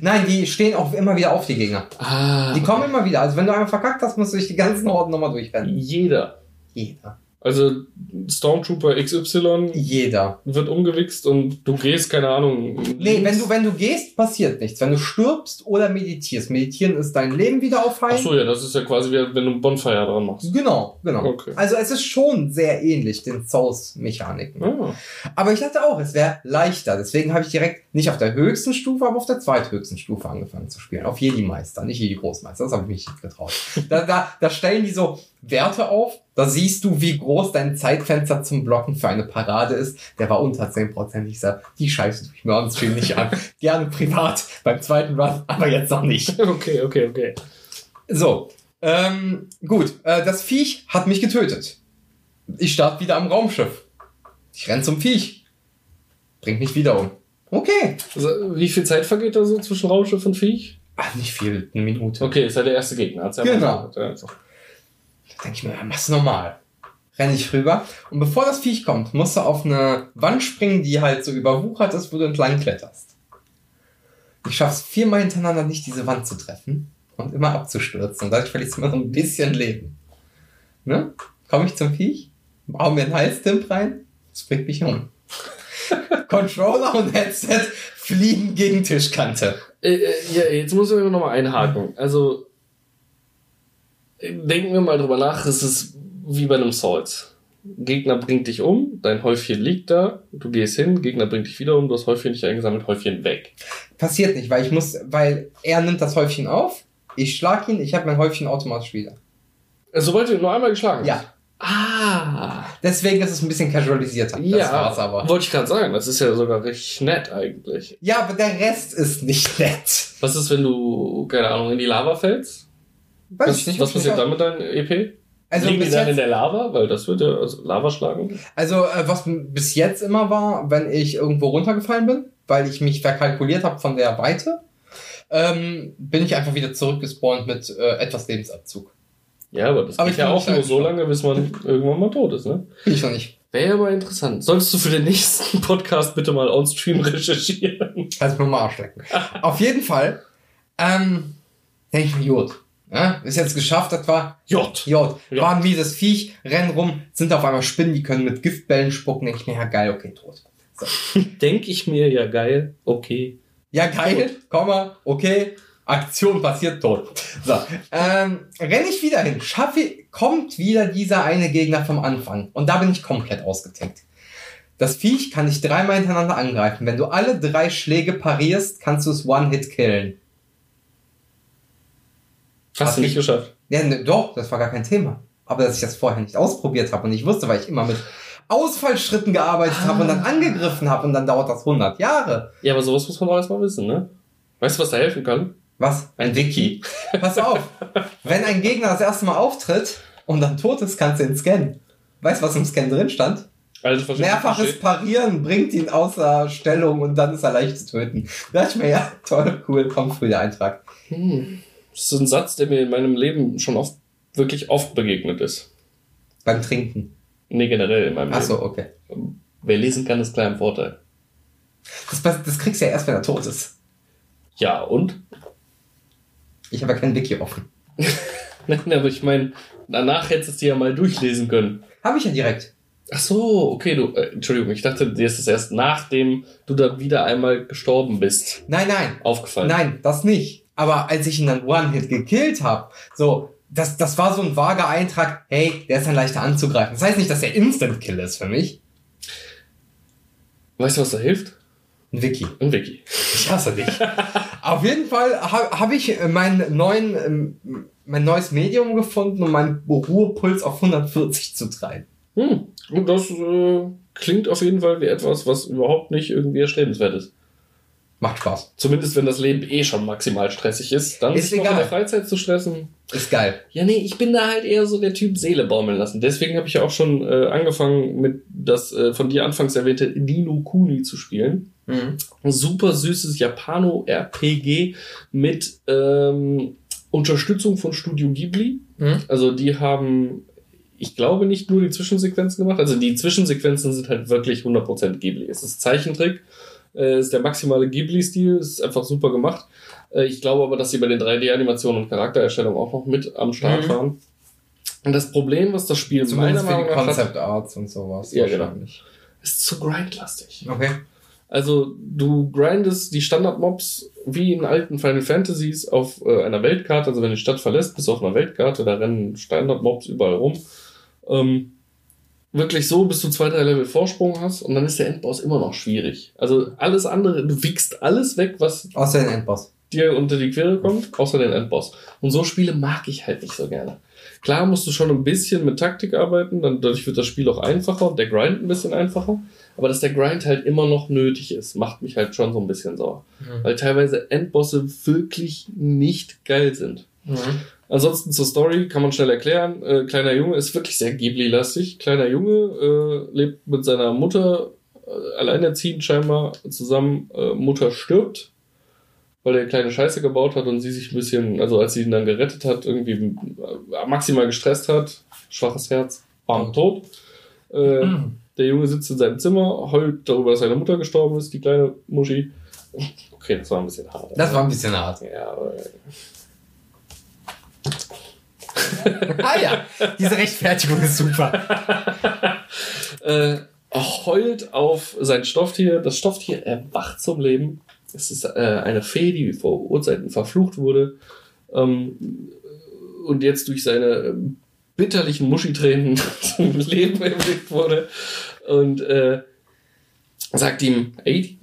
S2: Nein, die stehen auch immer wieder auf, die Gegner.
S1: Ah.
S2: Die kommen immer wieder. Also wenn du einmal verkackt hast, musst du durch die ganzen Horden nochmal durchrennen.
S1: Jeder.
S2: Jeder.
S1: Also Stormtrooper XY
S2: Jeder.
S1: wird umgewichst und du gehst, keine Ahnung.
S2: Nee, wenn du, wenn du gehst, passiert nichts. Wenn du stirbst oder meditierst. Meditieren ist dein Leben wieder aufheilen.
S1: Ach so, ja, das ist ja quasi wie wenn du ein Bonfire dran machst.
S2: Genau, genau.
S1: Okay.
S2: Also es ist schon sehr ähnlich den Souls-Mechaniken.
S1: Ah.
S2: Aber ich dachte auch, es wäre leichter. Deswegen habe ich direkt nicht auf der höchsten Stufe, aber auf der zweithöchsten Stufe angefangen zu spielen. Auf Jedi-Meister, nicht Jedi-Großmeister. Das habe ich mich nicht getraut. da, da, da stellen die so Werte auf. Da siehst du, wie groß dein Zeitfenster zum Blocken für eine Parade ist. Der war unter 10%. Ich sag, die Scheiße tue ich mir on-stream nicht an. Gerne privat beim zweiten Run, aber jetzt noch nicht.
S1: Okay, okay, okay.
S2: So, ähm, gut. Äh, das Viech hat mich getötet. Ich starte wieder am Raumschiff. Ich renn zum Viech. Bringt mich wieder um. Okay.
S1: Also, wie viel Zeit vergeht da so zwischen Raumschiff und Viech?
S2: Ach, nicht viel, eine Minute.
S1: Okay, ist ja der erste Gegner. Hat's ja mal
S2: Genau.
S1: gesagt, ja,
S2: denke ich mir, ja, mach's normal. Renn ich rüber. Und bevor das Viech kommt, musst du auf eine Wand springen, die halt so überwuchert ist, wo du entlang kletterst. Ich schaff's viermal hintereinander nicht, diese Wand zu treffen und immer abzustürzen. Und dadurch verliere ich immer so ein bisschen Leben. Ne? Komme ich zum Viech, hau mir einen Halstimp rein, das bringt mich um. Controller und Headset fliegen gegen Tischkante.
S1: Äh, äh, ja, jetzt muss ich noch mal einhaken. Also, denken wir mal drüber nach, es ist wie bei einem Souls. Gegner bringt dich um, dein Häufchen liegt da, du gehst hin, Gegner bringt dich wieder um, du hast Häufchen nicht eingesammelt, Häufchen weg.
S2: Passiert nicht, weil ich muss, weil er nimmt das Häufchen auf, ich schlag ihn, ich habe mein Häufchen automatisch wieder.
S1: Äh, Sobald du ihn nur einmal geschlagen
S2: Ja.
S1: hast. Ah.
S2: Deswegen ist es ein bisschen casualisierter. Das
S1: ja,
S2: war's aber.
S1: wollte ich gerade sagen, das ist ja sogar richtig nett eigentlich.
S2: Ja, aber der Rest ist nicht nett.
S1: Was ist, wenn du, keine Ahnung, in die Lava fällst?
S2: Weiß
S1: was was
S2: was
S1: passiert dann mit deinem EP?
S2: Also
S1: Liegen die dann in der Lava? Weil das wird ja also Lava schlagen.
S2: also äh, was bis jetzt immer war, wenn ich irgendwo runtergefallen bin, weil ich mich verkalkuliert habe von der Weite, ähm, bin ich einfach wieder zurückgespawnt mit äh, etwas Lebensabzug.
S1: Ja, aber das
S2: Aber
S1: geht
S2: ich
S1: ja auch nur so lange, bis man irgendwann mal tot ist, ne?
S2: Ich noch nicht.
S1: Wäre ja mal interessant. Solltest du für den nächsten Podcast bitte mal on-stream recherchieren?
S2: Also mir mal. Auf jeden Fall, ähm, denke ich mir, gut. Ja, ist jetzt geschafft, das war
S1: J.
S2: J. War ein mieses Viech, rennen rum, sind auf einmal Spinnen, die können mit Giftbällen spucken. Denke ich mir, ja geil, okay, tot. So.
S1: Denke ich mir, ja geil, okay.
S2: Ja, geil, Komma, okay, Aktion passiert, tot. So, ähm, renne ich wieder hin, schaffe, kommt wieder dieser eine Gegner vom Anfang. Und da bin ich komplett ausgetickt. Das Viech kann dich dreimal hintereinander angreifen. Wenn du alle drei Schläge parierst, kannst du es One-Hit killen.
S1: Hast du nicht geschafft.
S2: Ja, ne, doch, das war gar kein Thema. Aber dass ich das vorher nicht ausprobiert habe und ich wusste, weil ich immer mit Ausfallschritten gearbeitet habe und dann angegriffen habe und dann dauert das 100 Jahre.
S1: Ja, aber sowas muss man auch erstmal wissen, ne? Weißt du, was da helfen kann?
S2: Was?
S1: Ein Wiki.
S2: Pass auf. Wenn ein Gegner das erste Mal auftritt und dann tot ist, kannst du ihn scannen. Weißt du, was im Scan drin stand?
S1: Also,
S2: Mehrfaches Parieren bringt ihn außer Stellung und dann ist er leicht zu töten. Da dachte ich mir, ja, toll, cool, kommt früh der Eintrag.
S1: Hm. Das ist ein Satz, der mir in meinem Leben schon oft, wirklich oft begegnet ist.
S2: Beim Trinken.
S1: Nee, generell in meinem
S2: Ach
S1: Leben.
S2: okay.
S1: Wer lesen kann, ist klar im Vorteil.
S2: Das, das kriegst du ja erst, wenn er tot ist.
S1: Ja, und?
S2: Ich habe ja kein Wiki offen.
S1: Nein, aber ich meine, danach hättest du ja mal durchlesen können.
S2: Habe ich ja direkt.
S1: Ach so, okay, du, äh, Entschuldigung, ich dachte, dir ist es erst nachdem du dann wieder einmal gestorben bist
S2: Nein, nein.
S1: aufgefallen.
S2: Nein, das nicht. Aber als ich ihn dann One-Hit gekillt habe, so, das, das war so ein vager Eintrag, hey, der ist dann leichter anzugreifen. Das heißt nicht, dass er Instant-Kill ist für mich.
S1: Weißt du, was da hilft?
S2: Ein Wiki.
S1: Ein Wiki.
S2: Ich hasse dich. Auf jeden Fall habe hab ich äh, meinen neuen, ähm, mein neues Medium gefunden, um meinen Ruhepuls auf 140 zu treiben.
S1: Hm. Und das äh, klingt auf jeden Fall wie etwas, was überhaupt nicht irgendwie erstrebenswert ist.
S2: Macht Spaß.
S1: Zumindest wenn das Leben eh schon maximal stressig ist, dann
S2: Ist
S1: noch in
S2: egal.
S1: der Freizeit zu stressen.
S2: Ist geil.
S1: Ja, nee, ich bin da halt eher so der Typ Seele baumeln lassen. Deswegen habe ich ja auch schon äh, angefangen mit das äh, von dir anfangs erwähnte Nino Kuni zu spielen.
S2: Mhm.
S1: Ein super süßes Japano-RPG mit ähm, Unterstützung von Studio Ghibli.
S2: Mhm.
S1: Also die haben, ich glaube, nicht nur die Zwischensequenzen gemacht. Also die Zwischensequenzen sind halt wirklich 100% Ghibli. Es ist Zeichentrick, äh, ist der maximale Ghibli-Stil, ist einfach super gemacht. Äh, ich glaube aber, dass sie bei den 3D-Animationen und Charaktererstellung auch noch mit am Start
S2: Mhm.
S1: waren. Und das Problem, was das Spiel meiner
S2: Zumindest für die
S1: Meinung nach hat,
S2: Concept Arts und sowas.
S1: Ja, genau. ist zu grindlastig.
S2: Okay.
S1: Also du grindest die Standard-Mobs wie in alten Final Fantasies auf äh, einer Weltkarte. Also wenn du die Stadt verlässt, bist du auf einer Weltkarte, da rennen Standard-Mobs überall rum. Ähm, wirklich so, bis du zwei, drei Level Vorsprung hast und dann ist der Endboss immer noch schwierig. Also alles andere, du wickst alles weg, was
S2: Außer den Endboss.
S1: dir unter die Quere kommt, außer den Endboss. Und so Spiele mag ich halt nicht so gerne. Klar musst du schon ein bisschen mit Taktik arbeiten, dann dadurch wird das Spiel auch einfacher und der Grind ein bisschen einfacher. Aber dass der Grind halt immer noch nötig ist, macht mich halt schon so ein bisschen sauer. Weil teilweise Endbosse wirklich nicht geil sind.
S2: Mhm.
S1: Ansonsten zur Story kann man schnell erklären. Äh, kleiner Junge ist wirklich sehr Ghibli-lastig. Kleiner Junge äh, lebt mit seiner Mutter äh, alleinerziehend scheinbar zusammen. Äh, Mutter stirbt, weil er kleine Scheiße gebaut hat und sie sich ein bisschen, also als sie ihn dann gerettet hat, irgendwie äh, maximal gestresst hat. Schwaches Herz, bam, tot. Äh, der Junge sitzt in seinem Zimmer, heult darüber, dass seine Mutter gestorben ist, die kleine Muschi. Okay, das war ein bisschen hart.
S2: Das war ein bisschen hart.
S1: Ja, aber
S2: ah ja, diese Rechtfertigung ist super.
S1: äh, heult auf sein Stofftier. Das Stofftier erwacht zum Leben. Es ist äh, eine Fee, die vor Urzeiten verflucht wurde ähm, und jetzt durch seine ähm, bitterlichen Muschitränen zum Leben erweckt wurde und äh, sagt ihm, ey,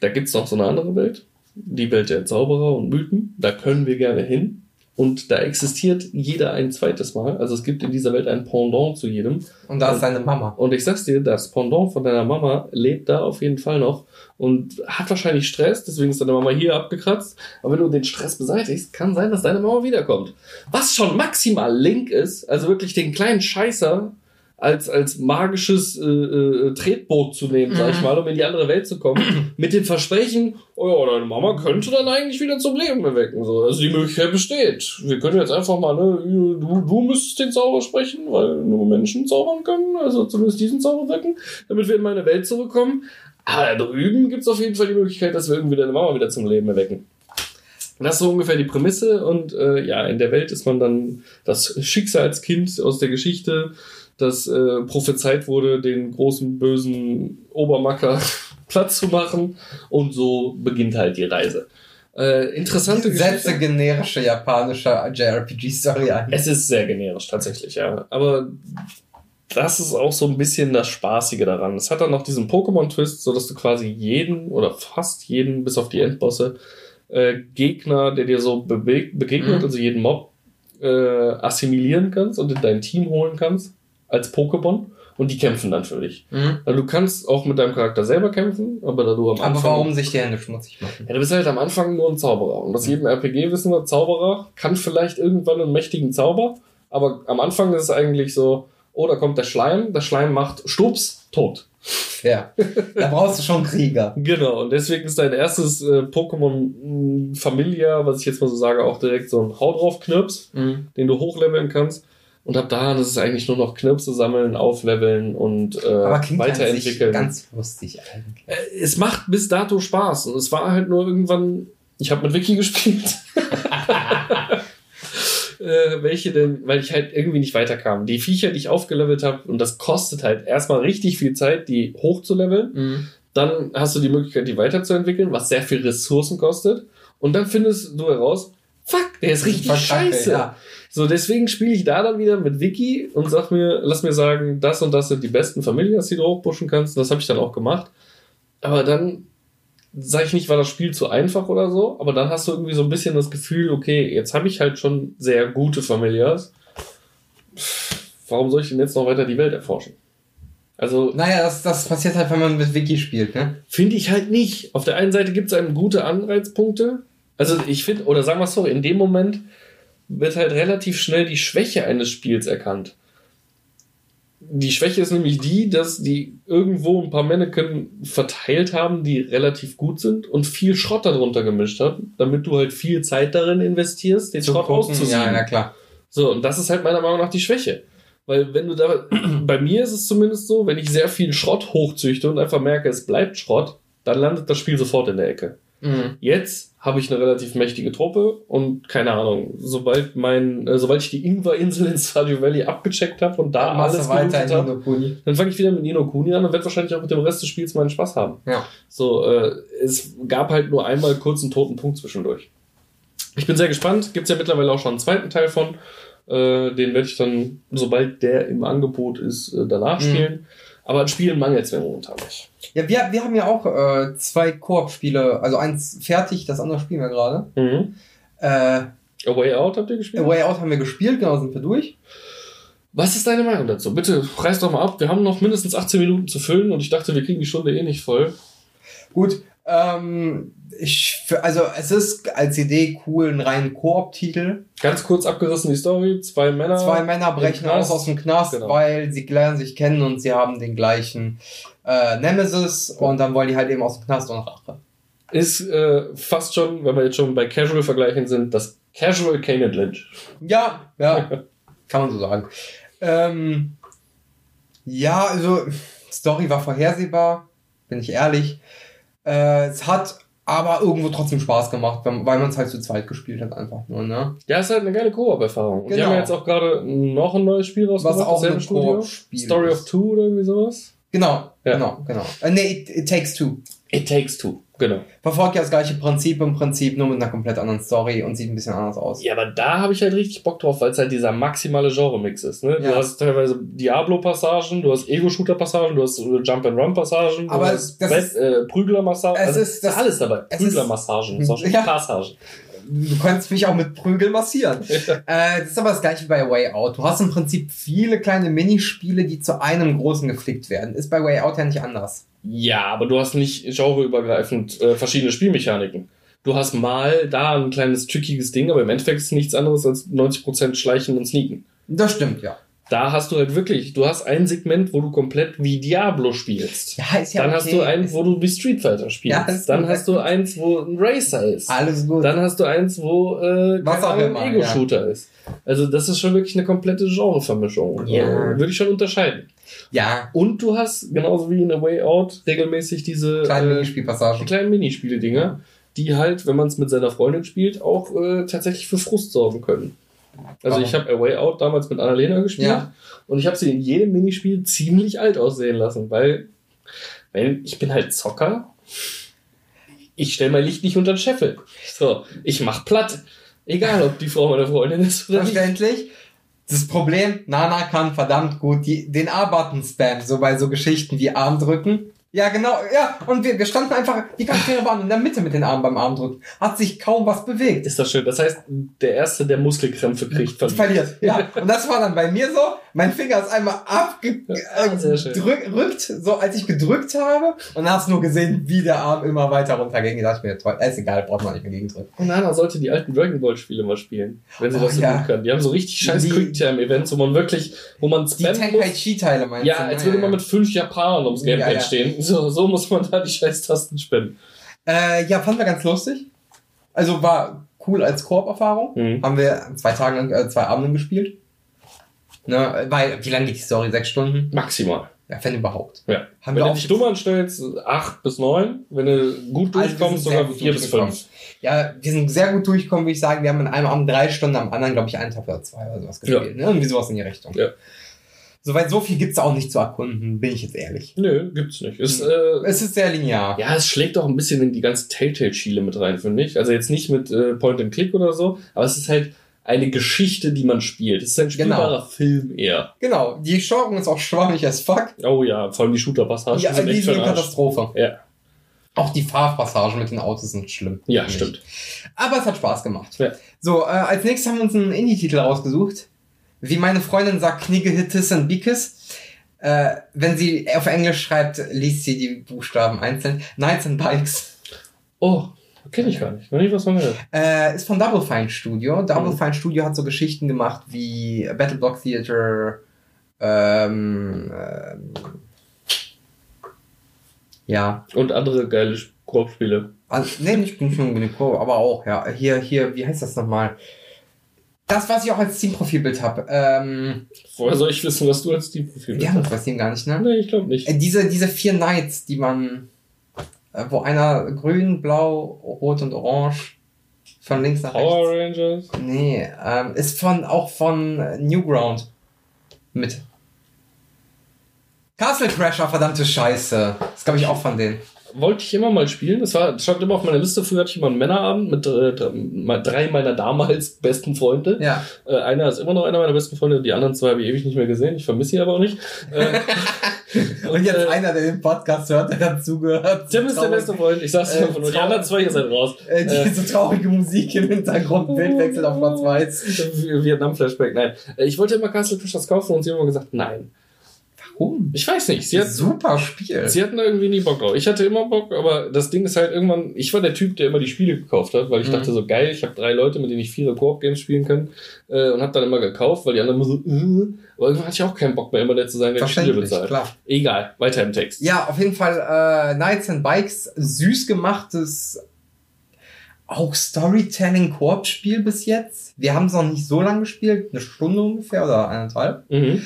S1: da gibt's noch so eine andere Welt, die Welt der Zauberer und Mythen, da können wir gerne hin. Und da existiert jeder ein zweites Mal. Also es gibt in dieser Welt ein Pendant zu jedem.
S2: Und da ist seine Mama.
S1: Und ich sag's dir, das Pendant von deiner Mama lebt da auf jeden Fall noch und hat wahrscheinlich Stress, deswegen ist deine Mama hier abgekratzt. Aber wenn du den Stress beseitigst, kann sein, dass deine Mama wiederkommt. Was schon maximal Link ist, also wirklich den kleinen Scheißer als, als magisches äh, äh, Tretboot zu nehmen, sag ich
S2: Mhm.
S1: mal, um in die andere Welt zu kommen, mit dem Versprechen, oh ja, deine Mama könnte dann eigentlich wieder zum Leben erwecken. So. Also die Möglichkeit besteht. Wir können jetzt einfach mal, ne, du, du müsstest den Zauber sprechen, weil nur Menschen zaubern können, also zumindest diesen Zauber wecken, damit wir in meine Welt zurückkommen. Aber da drüben gibt's auf jeden Fall die Möglichkeit, dass wir irgendwie deine Mama wieder zum Leben erwecken. Das ist so ungefähr die Prämisse und äh, ja, in der Welt ist man dann das Schicksalskind aus der Geschichte, das äh, prophezeit wurde, den großen bösen Obermacker Platz zu machen und so beginnt halt die Reise. Äh, interessante
S2: Setze
S1: Geschichte.
S2: generische japanische JRPG-Story ein.
S1: Es ist sehr generisch tatsächlich, ja. Aber das ist auch so ein bisschen das Spaßige daran. Es hat dann noch diesen Pokémon-Twist, so dass du quasi jeden oder fast jeden, bis auf die Endbosse, äh, Gegner, der dir so begegnet,
S2: Mhm.
S1: also jeden Mob, äh, assimilieren kannst und in dein Team holen kannst als Pokémon und die kämpfen dann für dich.
S2: Mhm.
S1: Also du kannst auch mit deinem Charakter selber kämpfen, aber da du am
S2: Aber
S1: Anfang
S2: warum sich die Hände schmutzig machen?
S1: ja, du bist halt am Anfang nur ein Zauberer. Und aus jedem RPG wissen wir, Zauberer kann vielleicht irgendwann einen mächtigen Zauber, aber am Anfang ist es eigentlich so, oh, da kommt der Schleim, der Schleim macht Stups, tot.
S2: Ja. Da brauchst du schon Krieger.
S1: Genau, und deswegen ist dein erstes äh, Pokémon mh, Familia, was ich jetzt mal so sage, auch direkt so ein Hau drauf Knirps,
S2: Mhm.
S1: den du hochleveln kannst. Und ab da ist es eigentlich nur noch Knirpse sammeln, aufleveln und äh,
S2: Aber klingt
S1: weiterentwickeln.
S2: ganz lustig eigentlich.
S1: Äh, es macht bis dato Spaß und es war halt nur irgendwann, ich habe mit Vicky gespielt. äh, welche denn, weil ich halt irgendwie nicht weiterkam. Die Viecher, die ich aufgelevelt habe, und das kostet halt erstmal richtig viel Zeit, die hochzuleveln.
S2: Mhm.
S1: Dann hast du die Möglichkeit, die weiterzuentwickeln, was sehr viel Ressourcen kostet. Und dann findest du heraus, fuck, der ist richtig
S2: Verkacke,
S1: scheiße.
S2: Ja.
S1: So, deswegen spiele ich da dann wieder mit Vicky und sag mir, lass mir sagen, das und das sind die besten Familias, die du hochpushen kannst. Und das habe ich dann auch gemacht. Aber dann sage ich nicht, war das Spiel zu einfach oder so, aber dann hast du irgendwie so ein bisschen das Gefühl, okay, jetzt habe ich halt schon sehr gute Familias. Warum soll ich denn jetzt noch weiter die Welt erforschen? Also
S2: Naja, das, das passiert halt, wenn man mit Wiki spielt, ne?
S1: finde ich halt nicht. Auf der einen Seite gibt es einem gute Anreizpunkte. Also ich finde, oder sagen wir es so, in dem Moment wird halt relativ schnell die Schwäche eines Spiels erkannt. Die Schwäche ist nämlich die, dass die irgendwo ein paar Mannequin verteilt haben, die relativ gut sind und viel Schrott darunter gemischt haben, damit du halt viel Zeit darin investierst, den Schrott auszusieben.
S2: ja, ja, klar.
S1: So, und das ist halt meiner Meinung nach die Schwäche. Weil wenn du da, bei mir ist es zumindest so, wenn ich sehr viel Schrott hochzüchte und einfach merke, es bleibt Schrott, dann landet das Spiel sofort in der Ecke.
S2: Mhm.
S1: Jetzt habe ich eine relativ mächtige Truppe und keine Ahnung, sobald mein, äh, sobald ich die Ingwer-Insel in Stardew Valley abgecheckt habe und da
S2: Machst
S1: alles
S2: weiter
S1: habe, dann fange ich wieder mit Nino Kuni an und werde wahrscheinlich auch mit dem Rest des Spiels meinen Spaß haben.
S2: Ja.
S1: So, äh, es gab halt nur einmal kurz einen toten Punkt zwischendurch. Ich bin sehr gespannt. Gibt es ja mittlerweile auch schon einen zweiten Teil von. Äh, den werde ich dann, sobald der im Angebot ist, äh, danach
S2: Mhm.
S1: spielen. Aber an Spielen mangelt es mir momentan nicht.
S2: Ja, wir, wir haben ja auch äh, zwei Koop-Spiele, also eins fertig, das andere spielen wir gerade.
S1: Mhm.
S2: Äh,
S1: A Way Out habt ihr gespielt?
S2: A Way Out haben wir gespielt, genau, sind wir durch.
S1: Was ist deine Meinung dazu? Bitte reiß doch mal ab. Wir haben noch mindestens 18 Minuten zu füllen und ich dachte, wir kriegen die Stunde eh nicht voll.
S2: Gut, ähm, ich, also es ist als Idee cool, ein rein Koop-Titel.
S1: Ganz kurz abgerissen die Story. Zwei Männer.
S2: Zwei Männer brechen aus aus dem Knast,
S1: Genau.
S2: weil sie lernen sich kennen und sie haben den gleichen äh, Nemesis und dann wollen die halt eben aus dem Knast und Rache.
S1: Ist äh, fast schon, wenn wir jetzt schon bei Casual-Vergleichen sind, das Casual Kane Lynch.
S2: Ja, ja, kann man so sagen. Ähm, ja, also Story war vorhersehbar, bin ich ehrlich. Äh, es hat aber irgendwo trotzdem Spaß gemacht, weil man es halt zu zweit gespielt hat, einfach nur, ne?
S1: Ja, ist halt eine geile Koop-Erfahrung. Und Die
S2: Genau.
S1: haben ja jetzt auch gerade noch ein neues Spiel rausgebracht.
S2: Was auch ein. Koop-Spiel
S1: Story
S2: ist.
S1: of Two oder irgendwie sowas.
S2: Genau,
S1: Ja.
S2: genau, genau. Äh, nee, it, it Takes Two.
S1: It Takes Two, genau.
S2: Verfolgt ja das gleiche Prinzip im Prinzip, nur mit einer komplett anderen Story und sieht ein bisschen anders aus.
S1: Ja, aber da habe ich halt richtig Bock drauf, weil es halt dieser maximale Genre-Mix ist. Ne? Du
S2: Ja.
S1: hast teilweise Diablo-Passagen, du hast Ego-Shooter-Passagen, du hast äh, Jump-and-Run-Passagen, du
S2: Aber
S1: hast äh, Prügler-Massagen.
S2: Es
S1: also
S2: ist das-
S1: alles dabei. Prügler-Massagen,
S2: Ja.
S1: Passagen.
S2: Du kannst mich auch mit Prügel massieren. Äh, das ist aber das gleiche wie bei Way Out. Du hast im Prinzip viele kleine Minispiele, die zu einem großen geflickt werden. Ist bei Way Out ja nicht anders.
S1: Ja, aber du hast nicht genreübergreifend äh, verschiedene Spielmechaniken. Du hast mal da ein kleines trickiges Ding, aber im Endeffekt ist es nichts anderes als 90% Schleichen und Sneaken.
S2: Das stimmt, ja.
S1: Da hast du halt wirklich, du hast ein Segment, wo du komplett wie Diablo spielst.
S2: Ja, ist ja
S1: Dann
S2: okay.
S1: hast du eins, wo du wie Street Fighter spielst.
S2: Ja,
S1: dann
S2: gut.
S1: hast du eins, wo ein Racer ist.
S2: Alles gut.
S1: Dann hast du eins, wo äh,
S2: Was auch
S1: ein Ego-Shooter ist. Also das ist schon wirklich eine komplette Genrevermischung.
S2: Ja.
S1: Äh, Würde ich schon unterscheiden.
S2: Ja,
S1: Und du hast, genauso wie in A Way Out, regelmäßig diese
S2: kleine
S1: äh,
S2: Minispielpassagen.
S1: die kleinen Minispiele-Dinger, die halt, wenn man es mit seiner Freundin spielt, auch äh, tatsächlich für Frust sorgen können. Also
S2: Warum?
S1: ich habe A Way Out damals mit Annalena gespielt
S2: Ja.
S1: und ich habe sie in jedem Minispiel ziemlich alt aussehen lassen, weil, weil ich bin halt Zocker. Ich stelle mein Licht nicht unter den Scheffel. So, ich mach platt. Egal, ob die Frau meine Freundin ist oder nicht.
S2: Verständlich. Das Problem, Nana kann verdammt gut die, den A-Button spammen, so bei so Geschichten wie Arm drücken. Ja, genau, ja. Und wir, wir standen einfach, die Charaktere waren in der Mitte mit den Armen beim Arm drücken. Hat sich kaum was bewegt.
S1: Ist das schön. Das heißt, der Erste, der Muskelkrämpfe kriegt, verliert.
S2: Verliert. Ja. Und das war dann bei mir so. Mein Finger ist einmal
S1: Ah, sehr schön.
S2: abgedrückt, so als ich gedrückt habe. Und dann hast du nur gesehen, wie der Arm immer weiter runterging. Da dachte ich mir, toll, ist egal, braucht man nicht mehr gegendrücken.
S1: Und Nana sollte die alten Dragon Ball Spiele mal spielen, wenn sie
S2: Oh,
S1: das so
S2: ja.
S1: gut kann. Die haben so richtig scheiß
S2: Die-
S1: Quicktime-Events, wo man wirklich, wo man
S2: Die
S1: spammen muss.
S2: Tenkaichi-Teile meinst
S1: Ja,
S2: du?
S1: als
S2: ne?
S1: würde man mit fünf Japanern ums Gamepad
S2: Ja, ja.
S1: stehen. So, so muss man da die scheiß Tasten spammen.
S2: Äh, ja, fanden wir ganz lustig. Also war cool als Koop-Erfahrung.
S1: Mhm.
S2: Haben wir zwei Tage lang, äh, zwei Abenden gespielt. Ne, weil, wie lange geht die Story? Sechs Stunden?
S1: Maximal.
S2: Ja, wenn überhaupt.
S1: Ja.
S2: Haben
S1: wenn
S2: wir
S1: du dich dumm anstellst, acht bis neun. Wenn du gut
S2: Also
S1: durchkommst,
S2: sehr
S1: sogar vier bis fünf.
S2: Ja, wir sind sehr gut durchgekommen, würde ich sagen. Wir haben in einem Abend drei Stunden, am anderen, glaube ich, einen Tag oder zwei oder sowas gespielt. Ne? Irgendwie sowas in die Richtung.
S1: Ja.
S2: Soweit so viel gibt's auch nicht zu erkunden, bin ich jetzt ehrlich.
S1: Nö, gibt's nicht. Ist,
S2: Mhm.
S1: äh,
S2: Es ist sehr linear.
S1: ja, es schlägt auch ein bisschen in die ganze Telltale-Schiele mit rein, finde ich. Also jetzt nicht mit äh, Point-and-Click oder so, aber es ist halt eine Geschichte, die man spielt. Es ist ein spielbarer Film eher.
S2: Genau, die Steuerung ist auch schwammig as fuck.
S1: Oh ja, vor allem die Shooter-Passagen
S2: Ja,
S1: sind
S2: die
S1: echt
S2: sind eine. Katastrophe.
S1: Ja,
S2: Auch die Fahrpassagen mit den Autos sind schlimm.
S1: ja
S2: ich.
S1: stimmt.
S2: Aber es hat Spaß gemacht.
S1: Ja.
S2: So, äh, als nächstes haben wir uns einen Indie-Titel rausgesucht. Wie meine Freundin sagt, Knigge Hittis und Bikes. Äh, wenn sie auf Englisch schreibt, liest sie die Buchstaben einzeln. Knights and Bikes.
S1: Oh, kenne ich gar nicht. Noch nie was von gehört.
S2: Äh, ist von Double Fine Studio. Double
S1: Mhm.
S2: Fine Studio hat so Geschichten gemacht wie Battle Block Theater, ähm, ähm, ja,
S1: Und andere geile Koop-Spiele.
S2: Also, nee, nicht, nicht unbedingt Pro, aber auch, ja. Hier, hier, wie heißt das nochmal? Das, was ich auch als Steam-Profilbild habe. Ähm,
S1: Woher soll ich wissen, was du als Steam-Profil
S2: wir haben das bei Steam gar nicht, ne?
S1: Nee, ich glaube nicht.
S2: Äh, diese, diese vier Knights, die man, äh, wo einer grün, blau, rot und orange von links nach
S1: Power
S2: rechts.
S1: Rangers?
S2: Nee, ähm, ist von, auch von Newground. Mit. Castle Crasher, verdammte Scheiße. Das glaube ich auch von denen.
S1: Wollte ich immer mal spielen. Das war, das stand immer auf meiner Liste. Früher hatte ich immer einen Männerabend mit äh, drei, meiner damals besten Freunde.
S2: Ja.
S1: Äh, einer ist immer noch einer meiner besten Freunde. Die anderen zwei habe ich ewig nicht mehr gesehen. Ich vermisse sie aber auch nicht. Äh,
S2: Und jetzt
S1: äh,
S2: einer, der den Podcast hört, der dazugehört.
S1: Tim ist der beste Freund. Ich sag's
S2: Äh,
S1: einfach nur. Die anderen zwei, ihr seid raus.
S2: Äh, diese traurige Musik im Hintergrund, Bildwechsel auf Platz weiß.
S1: Vietnam-Flashback, nein. Ich wollte immer Castle Crashers kaufen und sie haben immer gesagt, nein.
S2: Warum?
S1: Ich weiß nicht. Sie hat,
S2: Super Spiel.
S1: Sie hatten da irgendwie nie Bock drauf. Ich hatte immer Bock, aber das Ding ist halt irgendwann, ich war der Typ, der immer die Spiele gekauft hat, weil ich
S2: Mhm.
S1: dachte so, geil, ich habe drei Leute, mit denen ich vier Koop-Games spielen kann äh, und habe dann immer gekauft, weil die anderen immer so, äh, aber irgendwann hatte ich auch keinen Bock mehr, immer der zu sein, der die Spiele bezahlt.
S2: klar.
S1: Egal, weiter im Text.
S2: Ja, auf jeden Fall äh, Knights and Bikes, süß gemachtes, auch Storytelling-Koop-Spiel bis jetzt. Wir haben es noch nicht so lange gespielt, eine Stunde ungefähr oder eineinhalb.
S1: Mhm.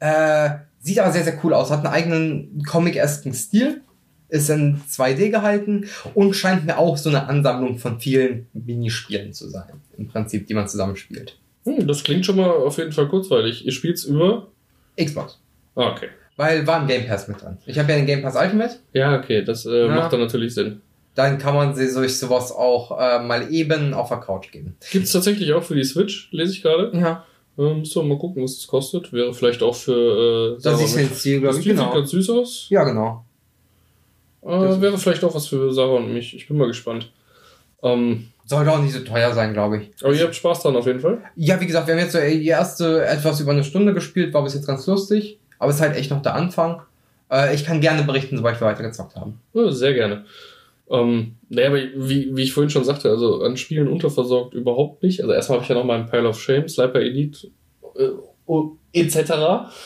S2: Äh, sieht aber sehr, sehr cool aus. Hat einen eigenen Comic-esken Stil. Ist in 2D gehalten und scheint mir auch so eine Ansammlung von vielen Minispielen zu sein. Im Prinzip, die man zusammenspielt.
S1: Hm, das klingt schon mal auf jeden Fall kurzweilig. Ihr spielt's über?
S2: Xbox.
S1: Ah, okay.
S2: Weil war im Game Pass mit drin. Ich habe ja den Game Pass Ultimate.
S1: Ja, okay, das äh,
S2: Ja.
S1: macht dann natürlich Sinn.
S2: Dann kann man sie durch sowas auch äh, mal eben auf der Couch geben.
S1: Gibt's tatsächlich auch für die Switch, lese ich gerade.
S2: Ja.
S1: Ähm, müssen wir mal gucken, was das kostet. Wäre vielleicht auch für äh,
S2: Das
S1: Sarah
S2: ist
S1: und
S2: ein Ziel,
S1: mich.
S2: glaube
S1: Das
S2: ich.
S1: Spiel
S2: Genau.
S1: sieht ganz süß aus.
S2: Ja, genau. Das
S1: Äh, wäre vielleicht auch was für Sarah und mich. Ich bin mal gespannt. Ähm,
S2: Sollte auch nicht so teuer sein, glaube ich.
S1: aber ihr habt Spaß dran auf jeden Fall.
S2: Ja, wie gesagt, wir haben jetzt so die erste etwas über eine Stunde gespielt, war bis jetzt ganz lustig. Aber es ist halt echt noch der Anfang. Äh, ich kann gerne berichten, sobald wir weitergezockt haben.
S1: Ja, sehr gerne. Ähm, naja, aber wie, wie ich vorhin schon sagte, also an Spielen unterversorgt überhaupt nicht. Also erstmal habe ich ja noch meinen Pile of Shame, Sniper Elite, äh, oh, etc.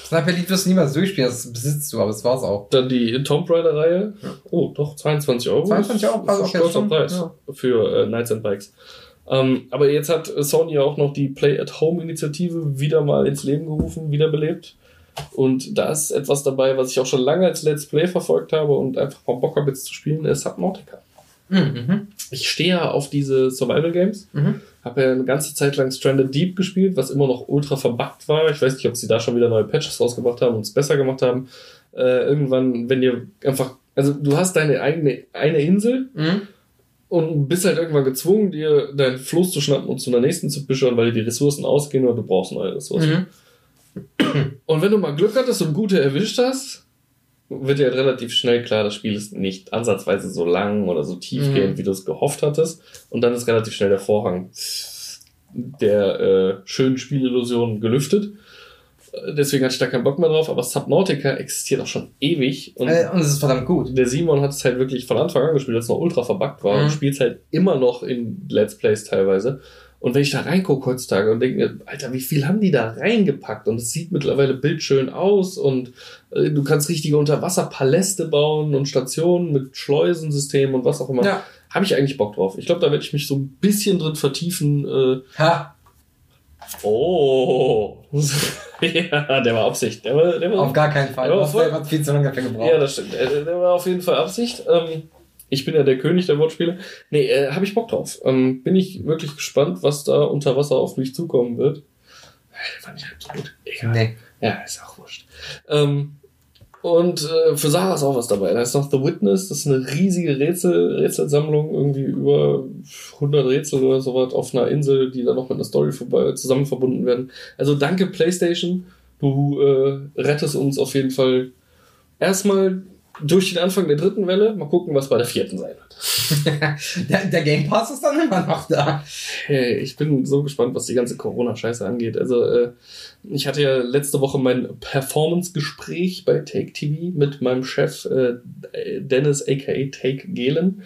S2: Sniper Elite wirst du niemals durchspielen, das besitzt du, aber das war's auch.
S1: Dann die Tomb Raider-Reihe. Oh, doch, 22 Euro.
S2: 22 Euro, also
S1: ein
S2: okay, schon,
S1: Preis
S2: ja.
S1: für äh, Knights and Bikes. Ähm, aber jetzt hat Sony auch noch die Play-at-Home-Initiative wieder mal ins Leben gerufen, wiederbelebt. Und da ist etwas dabei, was ich auch schon lange als Let's Play verfolgt habe und einfach mal Bock habe jetzt zu spielen, ist Subnautica.
S2: Mhm.
S1: Ich stehe ja auf diese Survival-Games.
S2: Mhm.
S1: Habe ja eine ganze Zeit lang Stranded Deep gespielt, was immer noch ultra verbuggt war. Ich weiß nicht, ob sie da schon wieder neue Patches rausgebracht haben und es besser gemacht haben. Äh, irgendwann, wenn dir einfach, also du hast deine eigene eine Insel
S2: Mhm.
S1: und bist halt irgendwann gezwungen, dir deinen Floß zu schnappen und zu einer nächsten zu bischern, weil dir die Ressourcen ausgehen oder du brauchst neue Ressourcen.
S2: Mhm.
S1: Und wenn du mal Glück hattest und gute erwischt hast, wird dir relativ schnell klar, das Spiel ist nicht ansatzweise so lang oder so tiefgehend,
S2: Mhm.
S1: wie du es gehofft hattest. Und dann ist relativ schnell der Vorhang der äh, schönen Spielillusion gelüftet. Äh, Deswegen hatte ich da keinen Bock mehr drauf, aber Subnautica existiert auch schon ewig. Und
S2: Äh, und es ist verdammt gut.
S1: der Simon hat es halt wirklich von Anfang an gespielt, als es noch ultra verbuggt war
S2: Mhm.
S1: und spielt es halt immer noch in Let's Plays teilweise. Und wenn ich da reingucke heutzutage und denke mir, Alter, wie viel haben die da reingepackt? Und es sieht mittlerweile bildschön aus und äh, du kannst richtige Unterwasserpaläste bauen und Stationen mit Schleusensystemen und was auch immer.
S2: Ja.
S1: Habe ich eigentlich Bock drauf. Ich glaube, da werde ich mich so ein bisschen drin vertiefen. Äh,
S2: Ha,
S1: oh. ja, der war Absicht. Der war, der war
S2: auf gar keinen Fall.
S1: Ja,
S2: Du hast
S1: voll.
S2: selber viel zu lange dafür gebraucht.
S1: Ja, das stimmt. Äh, Der war auf jeden Fall Absicht. Ähm, ich bin ja der König der Wortspiele. Nee, äh, habe ich Bock drauf. Ähm, bin ich wirklich gespannt, was da unter Wasser auf mich zukommen wird. Äh, Fand ich halt so gut. Egal.
S2: Nee.
S1: Ja, ist auch wurscht. Ähm, und äh, für Sarah ist auch was dabei. Da ist noch The Witness. Das ist eine riesige Rätsel, Rätselsammlung. Irgendwie über 100 Rätsel oder sowas auf einer Insel, die dann noch mit einer Story vorbei, zusammen verbunden werden. Also danke PlayStation. Du äh, rettest uns auf jeden Fall erstmal durch den Anfang der dritten Welle. Mal gucken, was bei der vierten sein wird.
S2: der, der Game Pass ist dann immer noch da.
S1: Hey, ich bin so gespannt, was die ganze Corona-Scheiße angeht. Also, äh, ich hatte ja letzte Woche mein Performance-Gespräch bei Take TV mit meinem Chef äh, Dennis aka Take Gehlen.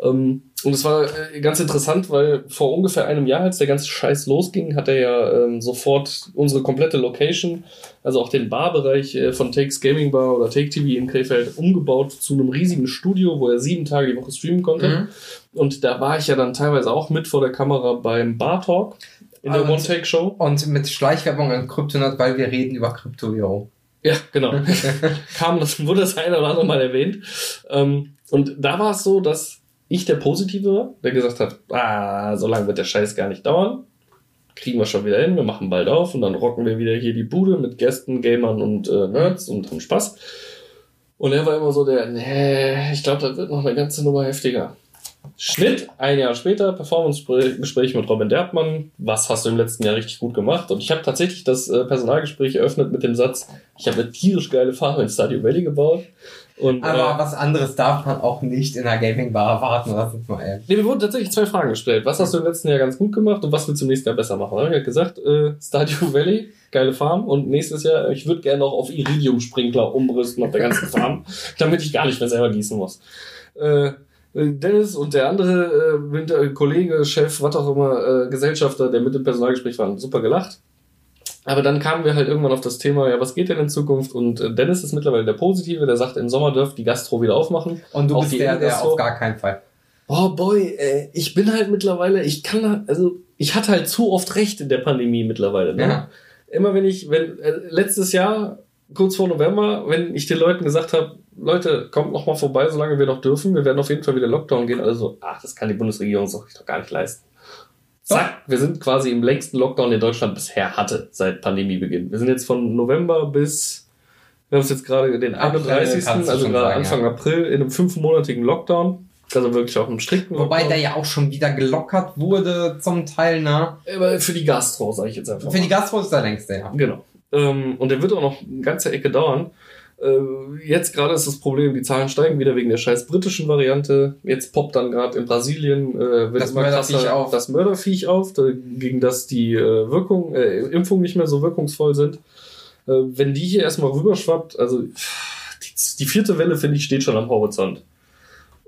S1: Ähm, und es war äh, ganz interessant, weil vor ungefähr einem Jahr, als der ganze Scheiß losging, hat er ja ähm, sofort unsere komplette Location, also auch den Barbereich äh, von Takes Gaming Bar oder Take TV in Krefeld umgebaut zu einem riesigen Studio, wo er sieben Tage die Woche streamen konnte.
S2: Mhm.
S1: Und da war ich ja dann teilweise auch mit vor der Kamera beim Bar Talk in der One-Take-Show.
S2: Und mit Schleichwerbung an Kryptonat, weil wir reden über Krypto, yo.
S1: Ja, genau. Kam das, wurde das eine oder andere Mal erwähnt. Ähm, und da war es so, dass ich der Positive war, der gesagt hat, ah, so lange wird der Scheiß gar nicht dauern. Kriegen wir schon wieder hin, wir machen bald auf und dann rocken wir wieder hier die Bude mit Gästen, Gamern und äh, Nerds und haben Spaß. Und er war immer so der, nee, ich glaube, das wird noch eine ganze Nummer heftiger. Schnitt, ein Jahr später, Performance-Gespräch mit Robin Derbmann. Was hast du im letzten Jahr richtig gut gemacht? Und ich habe tatsächlich das äh, Personalgespräch eröffnet mit dem Satz, ich habe eine tierisch geile Farm in Stardew Valley gebaut. Und,
S2: Aber
S1: äh,
S2: was anderes darf man auch nicht in einer Gaming-Bar erwarten, das ist mal ehrlich.
S1: Nee, mir wurden tatsächlich zwei Fragen gestellt. Was hast du im letzten Jahr ganz gut gemacht und was willst du im nächsten Jahr besser machen? Da habe ich halt gesagt, äh, Stardew Valley, geile Farm und nächstes Jahr, ich würde gerne noch auf Iridium-Sprinkler umrüsten auf der ganzen Farm, damit ich gar nicht mehr selber gießen muss. Äh, Dennis und der andere äh, Kollege, Chef, was auch immer, äh, Gesellschafter, der mit dem Personalgespräch war, super gelacht. Aber dann kamen wir halt irgendwann auf das Thema, ja, was geht denn in Zukunft? Und äh, Dennis ist mittlerweile der Positive, der sagt, im Sommer dürft die Gastro wieder aufmachen.
S2: Und du
S1: Auch
S2: bist der, der auf gar keinen Fall.
S1: Oh boy, äh, ich bin halt mittlerweile, ich kann, also ich hatte halt zu oft recht in der Pandemie mittlerweile. Ne?
S2: Ja.
S1: Immer wenn ich, wenn äh, letztes Jahr kurz vor November, wenn ich den Leuten gesagt habe, Leute, kommt noch mal vorbei, solange wir noch dürfen, wir werden auf jeden Fall wieder Lockdown gehen. Also, ach, das kann die Bundesregierung sich doch gar nicht leisten. Zack, wir sind quasi im längsten Lockdown, den Deutschland bisher hatte seit Pandemiebeginn. Wir sind jetzt von November bis, wir haben es jetzt gerade den
S2: April,
S1: 31.
S2: kannst du
S1: also gerade
S2: sagen,
S1: Anfang April in einem fünfmonatigen Lockdown. Also wirklich auch im strikten
S2: Wobei
S1: Lockdown.
S2: der ja auch schon wieder gelockert wurde zum Teil, ne?
S1: Aber für die Gastro, sage ich jetzt einfach
S2: Für
S1: mal.
S2: die Gastro ist der längste, ja.
S1: Genau. Ähm, und der wird auch noch eine ganze Ecke dauern. Äh, jetzt gerade ist das Problem, die Zahlen steigen wieder wegen der scheiß britischen Variante. Jetzt poppt dann gerade in Brasilien äh, wird
S2: Das
S1: immer
S2: Mörderviech
S1: krasser
S2: auf.
S1: das Mörderviech auf, gegen das die äh, Wirkung, äh, Impfungen nicht mehr so wirkungsvoll sind. Äh, wenn die hier erstmal rüberschwappt, also die, die vierte Welle, finde ich, steht schon am Horizont.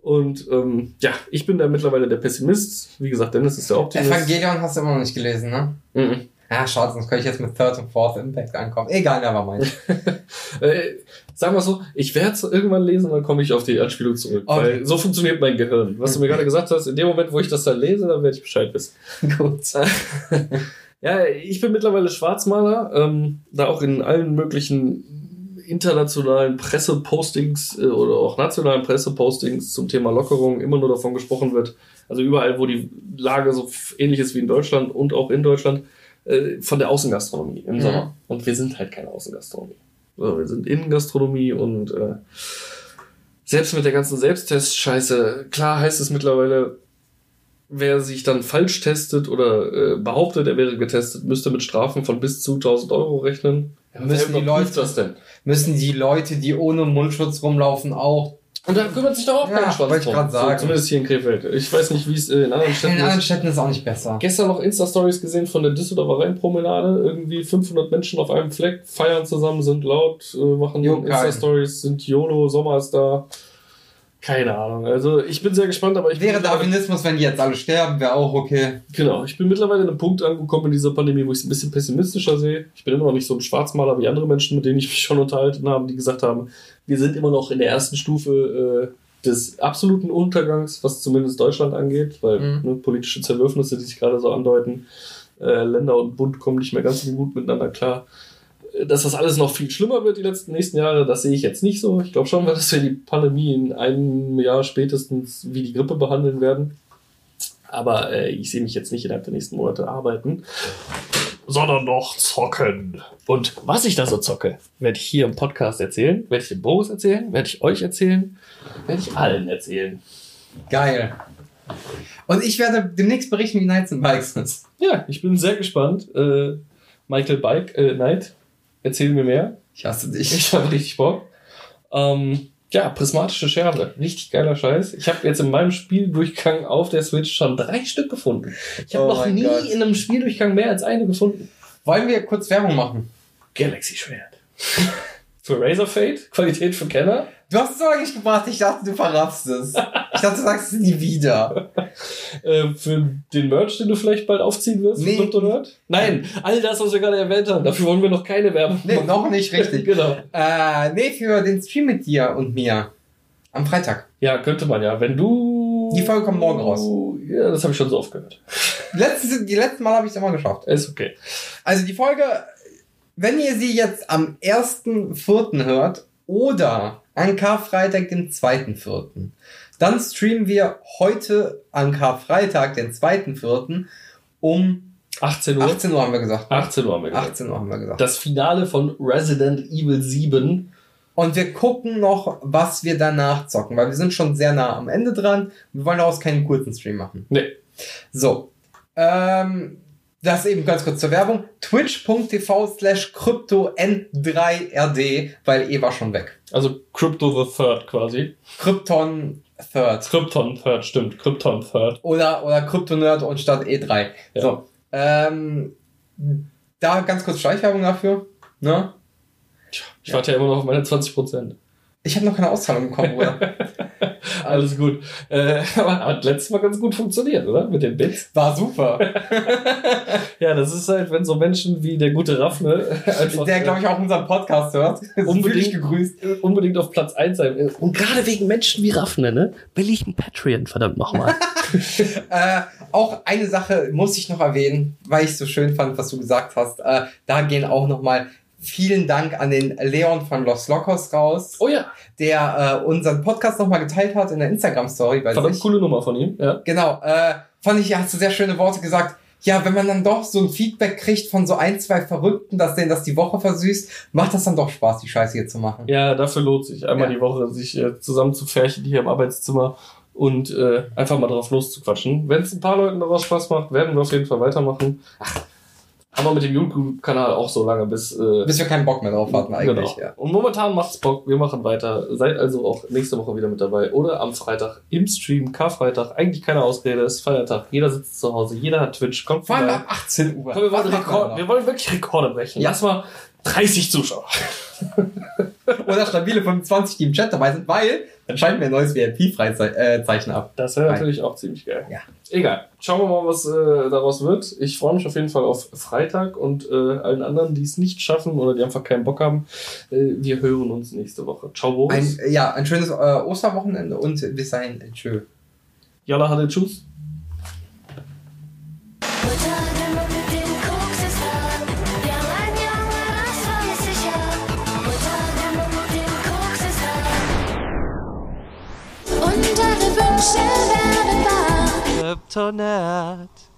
S1: Und ähm, ja, ich bin da mittlerweile der Pessimist. Wie gesagt, Dennis ist der Optimist.
S2: Evangelion hast du immer noch nicht gelesen, ne?
S1: Mhm.
S2: Ja, schade, sonst könnte ich jetzt mit Third und Fourth Impact ankommen. Egal, nevermind.
S1: Äh, sagen wir so, ich werde es irgendwann lesen, dann komme ich auf die Anspielung zurück.
S2: Okay.
S1: Weil so funktioniert mein Gehirn. Was du mir gerade gesagt hast, in dem Moment, wo ich das dann lese, dann werde ich Bescheid wissen.
S2: Gut.
S1: Ja, ich bin mittlerweile Schwarzmaler, ähm, da auch in allen möglichen internationalen Pressepostings äh, oder auch nationalen Pressepostings zum Thema Lockerung immer nur davon gesprochen wird. Also überall, wo die Lage so ähnlich ist wie in Deutschland und auch in Deutschland, äh, von der Außengastronomie im
S2: Mhm.
S1: Sommer. Und wir sind halt keine Außengastronomie. So, wir sind Innengastronomie und äh, selbst mit der ganzen Selbsttest-Scheiße, klar heißt es mittlerweile, wer sich dann falsch testet oder äh, behauptet, er wäre getestet, müsste mit Strafen von bis zu 1000 Euro rechnen. Ja,
S2: Müssen die Leute-
S1: das denn?
S2: Müssen die Leute, die ohne Mundschutz rumlaufen, auch
S1: Und da kümmert sich doch auch
S2: Ja,
S1: kein Schwanz
S2: wollte ich
S1: drum. So, zumindest hier in Krefeld. Ich weiß nicht, wie es äh, in anderen
S2: in
S1: Städten
S2: anderen
S1: ist.
S2: Städten ist auch nicht besser.
S1: Gestern noch Insta-Stories gesehen von der Düsseldorfer Rheinpromenade. Irgendwie 500 Menschen auf einem Fleck feiern zusammen, sind laut, äh, machen. Insta-Stories, sind YOLO, Sommer ist da. Keine Ahnung. Also ich bin sehr gespannt, aber ich
S2: Wäre Darwinismus, wenn die jetzt alle sterben, wäre auch okay.
S1: Genau, ich bin mittlerweile an einem Punkt angekommen in dieser Pandemie, wo ich es ein bisschen pessimistischer sehe. Ich bin immer noch nicht so ein Schwarzmaler wie andere Menschen, mit denen ich mich schon unterhalten habe, die gesagt haben, wir sind immer noch in der ersten Stufe äh, des absoluten Untergangs, was zumindest Deutschland angeht, weil
S2: Mhm.
S1: ne, politische Zerwürfnisse, die sich gerade so andeuten, äh, Länder und Bund kommen nicht mehr ganz so gut miteinander klar. Äh, Dass das alles noch viel schlimmer wird die letzten nächsten Jahre, das sehe ich jetzt nicht so. Ich glaube schon, dass wir die Pandemie in einem Jahr spätestens wie die Grippe behandeln werden. Aber äh, ich sehe mich jetzt nicht innerhalb der nächsten Monate arbeiten, sondern noch zocken. Und was ich da so zocke, werde ich hier im Podcast erzählen, werde ich dem Boris erzählen, werde ich euch erzählen, werde ich allen erzählen.
S2: Geil. Und ich werde demnächst berichten, wie Nights and Bikes ist.
S1: Ja, ich bin sehr gespannt. Äh, Michael Bike, äh, Knight, erzähl mir mehr.
S2: Ich hasse dich.
S1: Ich habe richtig Bock. Ähm, ja, prismatische Scherbe. Richtig geiler Scheiß. Ich habe jetzt in meinem Spieldurchgang auf der Switch schon drei Stück gefunden. Ich habe
S2: Oh
S1: noch nie
S2: Gott.
S1: in einem Spieldurchgang mehr als eine gefunden.
S2: Wollen wir kurz Werbung machen?
S1: Galaxy Schwert. für Razor Fade, Qualität für Kenner.
S2: Du hast es aber nicht gebracht, ich dachte, du verraffst es. Ich dachte, du sagst es nie wieder.
S1: Äh, für den Merch, den du vielleicht bald aufziehen wirst.
S2: Nee.
S1: Krypto Nerd? Nein, all das, was wir gerade erwähnt haben. Dafür wollen wir noch keine Werbung
S2: Nee,
S1: machen.
S2: noch nicht richtig.
S1: genau.
S2: Äh, nee, für den Stream mit dir und mir. Am Freitag.
S1: Ja, könnte man ja. Wenn du.
S2: Die Folge kommt morgen raus.
S1: Ja, das habe ich schon so oft gehört.
S2: Die letzten, die letzten Mal habe ich es immer geschafft.
S1: Ist okay.
S2: Also die Folge, wenn ihr sie jetzt am 1.4. hört oder an Karfreitag, den 2.4., dann streamen wir heute an Karfreitag, den 2.4. um
S1: 18 Uhr.
S2: 18 Uhr haben wir gesagt.
S1: 18 Uhr haben wir gesagt.
S2: 18 Uhr haben wir gesagt.
S1: Das Finale von Resident Evil 7.
S2: Und wir gucken noch, was wir danach zocken, weil wir sind schon sehr nah am Ende dran. Wir wollen daraus keinen kurzen Stream machen.
S1: Nee.
S2: So. Ähm, das eben ganz kurz zur Werbung. Twitch.tv slash Krypto-N3RD, weil E war schon weg.
S1: Also Crypto the Third quasi.
S2: Krypton Third.
S1: Krypton Third, stimmt. Krypton Third.
S2: Oder, oder Kryptonerd und statt E3.
S1: Ja.
S2: So. Ähm, da ganz kurz Schleichwerbung dafür. Ne?
S1: Ich warte ja immer noch auf meine 20%.
S2: Ich habe noch keine Auszahlung bekommen, Bruder.
S1: Alles gut. Äh, aber hat letztes Mal ganz gut funktioniert, oder? Mit den Bits.
S2: War super.
S1: Ja, das ist halt, wenn so Menschen wie der gute Raffne einfach
S2: Der, glaube ich, auch unseren Podcast hört.
S1: Unbedingt.
S2: Gegrüßt.
S1: äh, unbedingt auf Platz 1 sein. Und gerade wegen Menschen wie Raffne, ne? Will ich ein Patreon, verdammt nochmal.
S2: Äh, auch eine Sache muss ich noch erwähnen, weil ich es so schön fand, was du gesagt hast. Äh, da gehen auch nochmal vielen Dank an den Leon von Los Locos raus,
S1: oh ja,
S2: der äh, unseren Podcast nochmal geteilt hat in der Instagram-Story bei
S1: verdammt
S2: sich.
S1: coole Nummer von ihm, ja.
S2: Genau, äh, fand ich, hast du sehr schöne Worte gesagt. Ja, wenn man dann doch so ein Feedback kriegt von so ein, zwei Verrückten, dass denen das die Woche versüßt, macht das dann doch Spaß, die Scheiße hier zu machen.
S1: Ja, dafür lohnt sich einmal
S2: Ja.
S1: die Woche, sich äh, zusammen zu färchen hier im Arbeitszimmer und äh, einfach mal drauf loszuquatschen. Wenn es ein paar Leuten daraus Spaß macht, werden wir auf jeden Fall weitermachen. Ach, haben wir mit dem YouTube-Kanal auch so lange, bis... Äh,
S2: Bis wir keinen Bock mehr drauf hatten eigentlich.
S1: genau.
S2: Ja.
S1: Und momentan macht's Bock, wir machen weiter. Seid also auch nächste Woche wieder mit dabei. Oder am Freitag im Stream, Karfreitag. Eigentlich keine Ausrede, ist Feiertag. Jeder sitzt zu Hause, jeder hat Twitch. Kommt
S2: Vor allem ab 18 Uhr.
S1: Komm, wir, wollen
S2: wir
S1: Rekord,
S2: noch?
S1: wir wollen wirklich Rekorde brechen.
S2: Ja.
S1: Lass mal 30 Zuschauer.
S2: Oder stabile 25, die im Chat dabei sind, weil dann schalten wir ein neues VIP-Freizeichen ab.
S1: Das wäre natürlich auch ziemlich geil.
S2: Ja.
S1: Egal. Schauen wir mal, was äh, daraus wird. Ich freue mich auf jeden Fall auf Freitag und äh, allen anderen, die es nicht schaffen oder die einfach keinen Bock haben. Äh, wir hören uns nächste Woche. Ciao, Boris.
S2: Ein, ja, ein schönes äh, Osterwochenende und bis dahin, äh, tschö.
S1: Jalla hatte Tschüss.
S3: Da. Und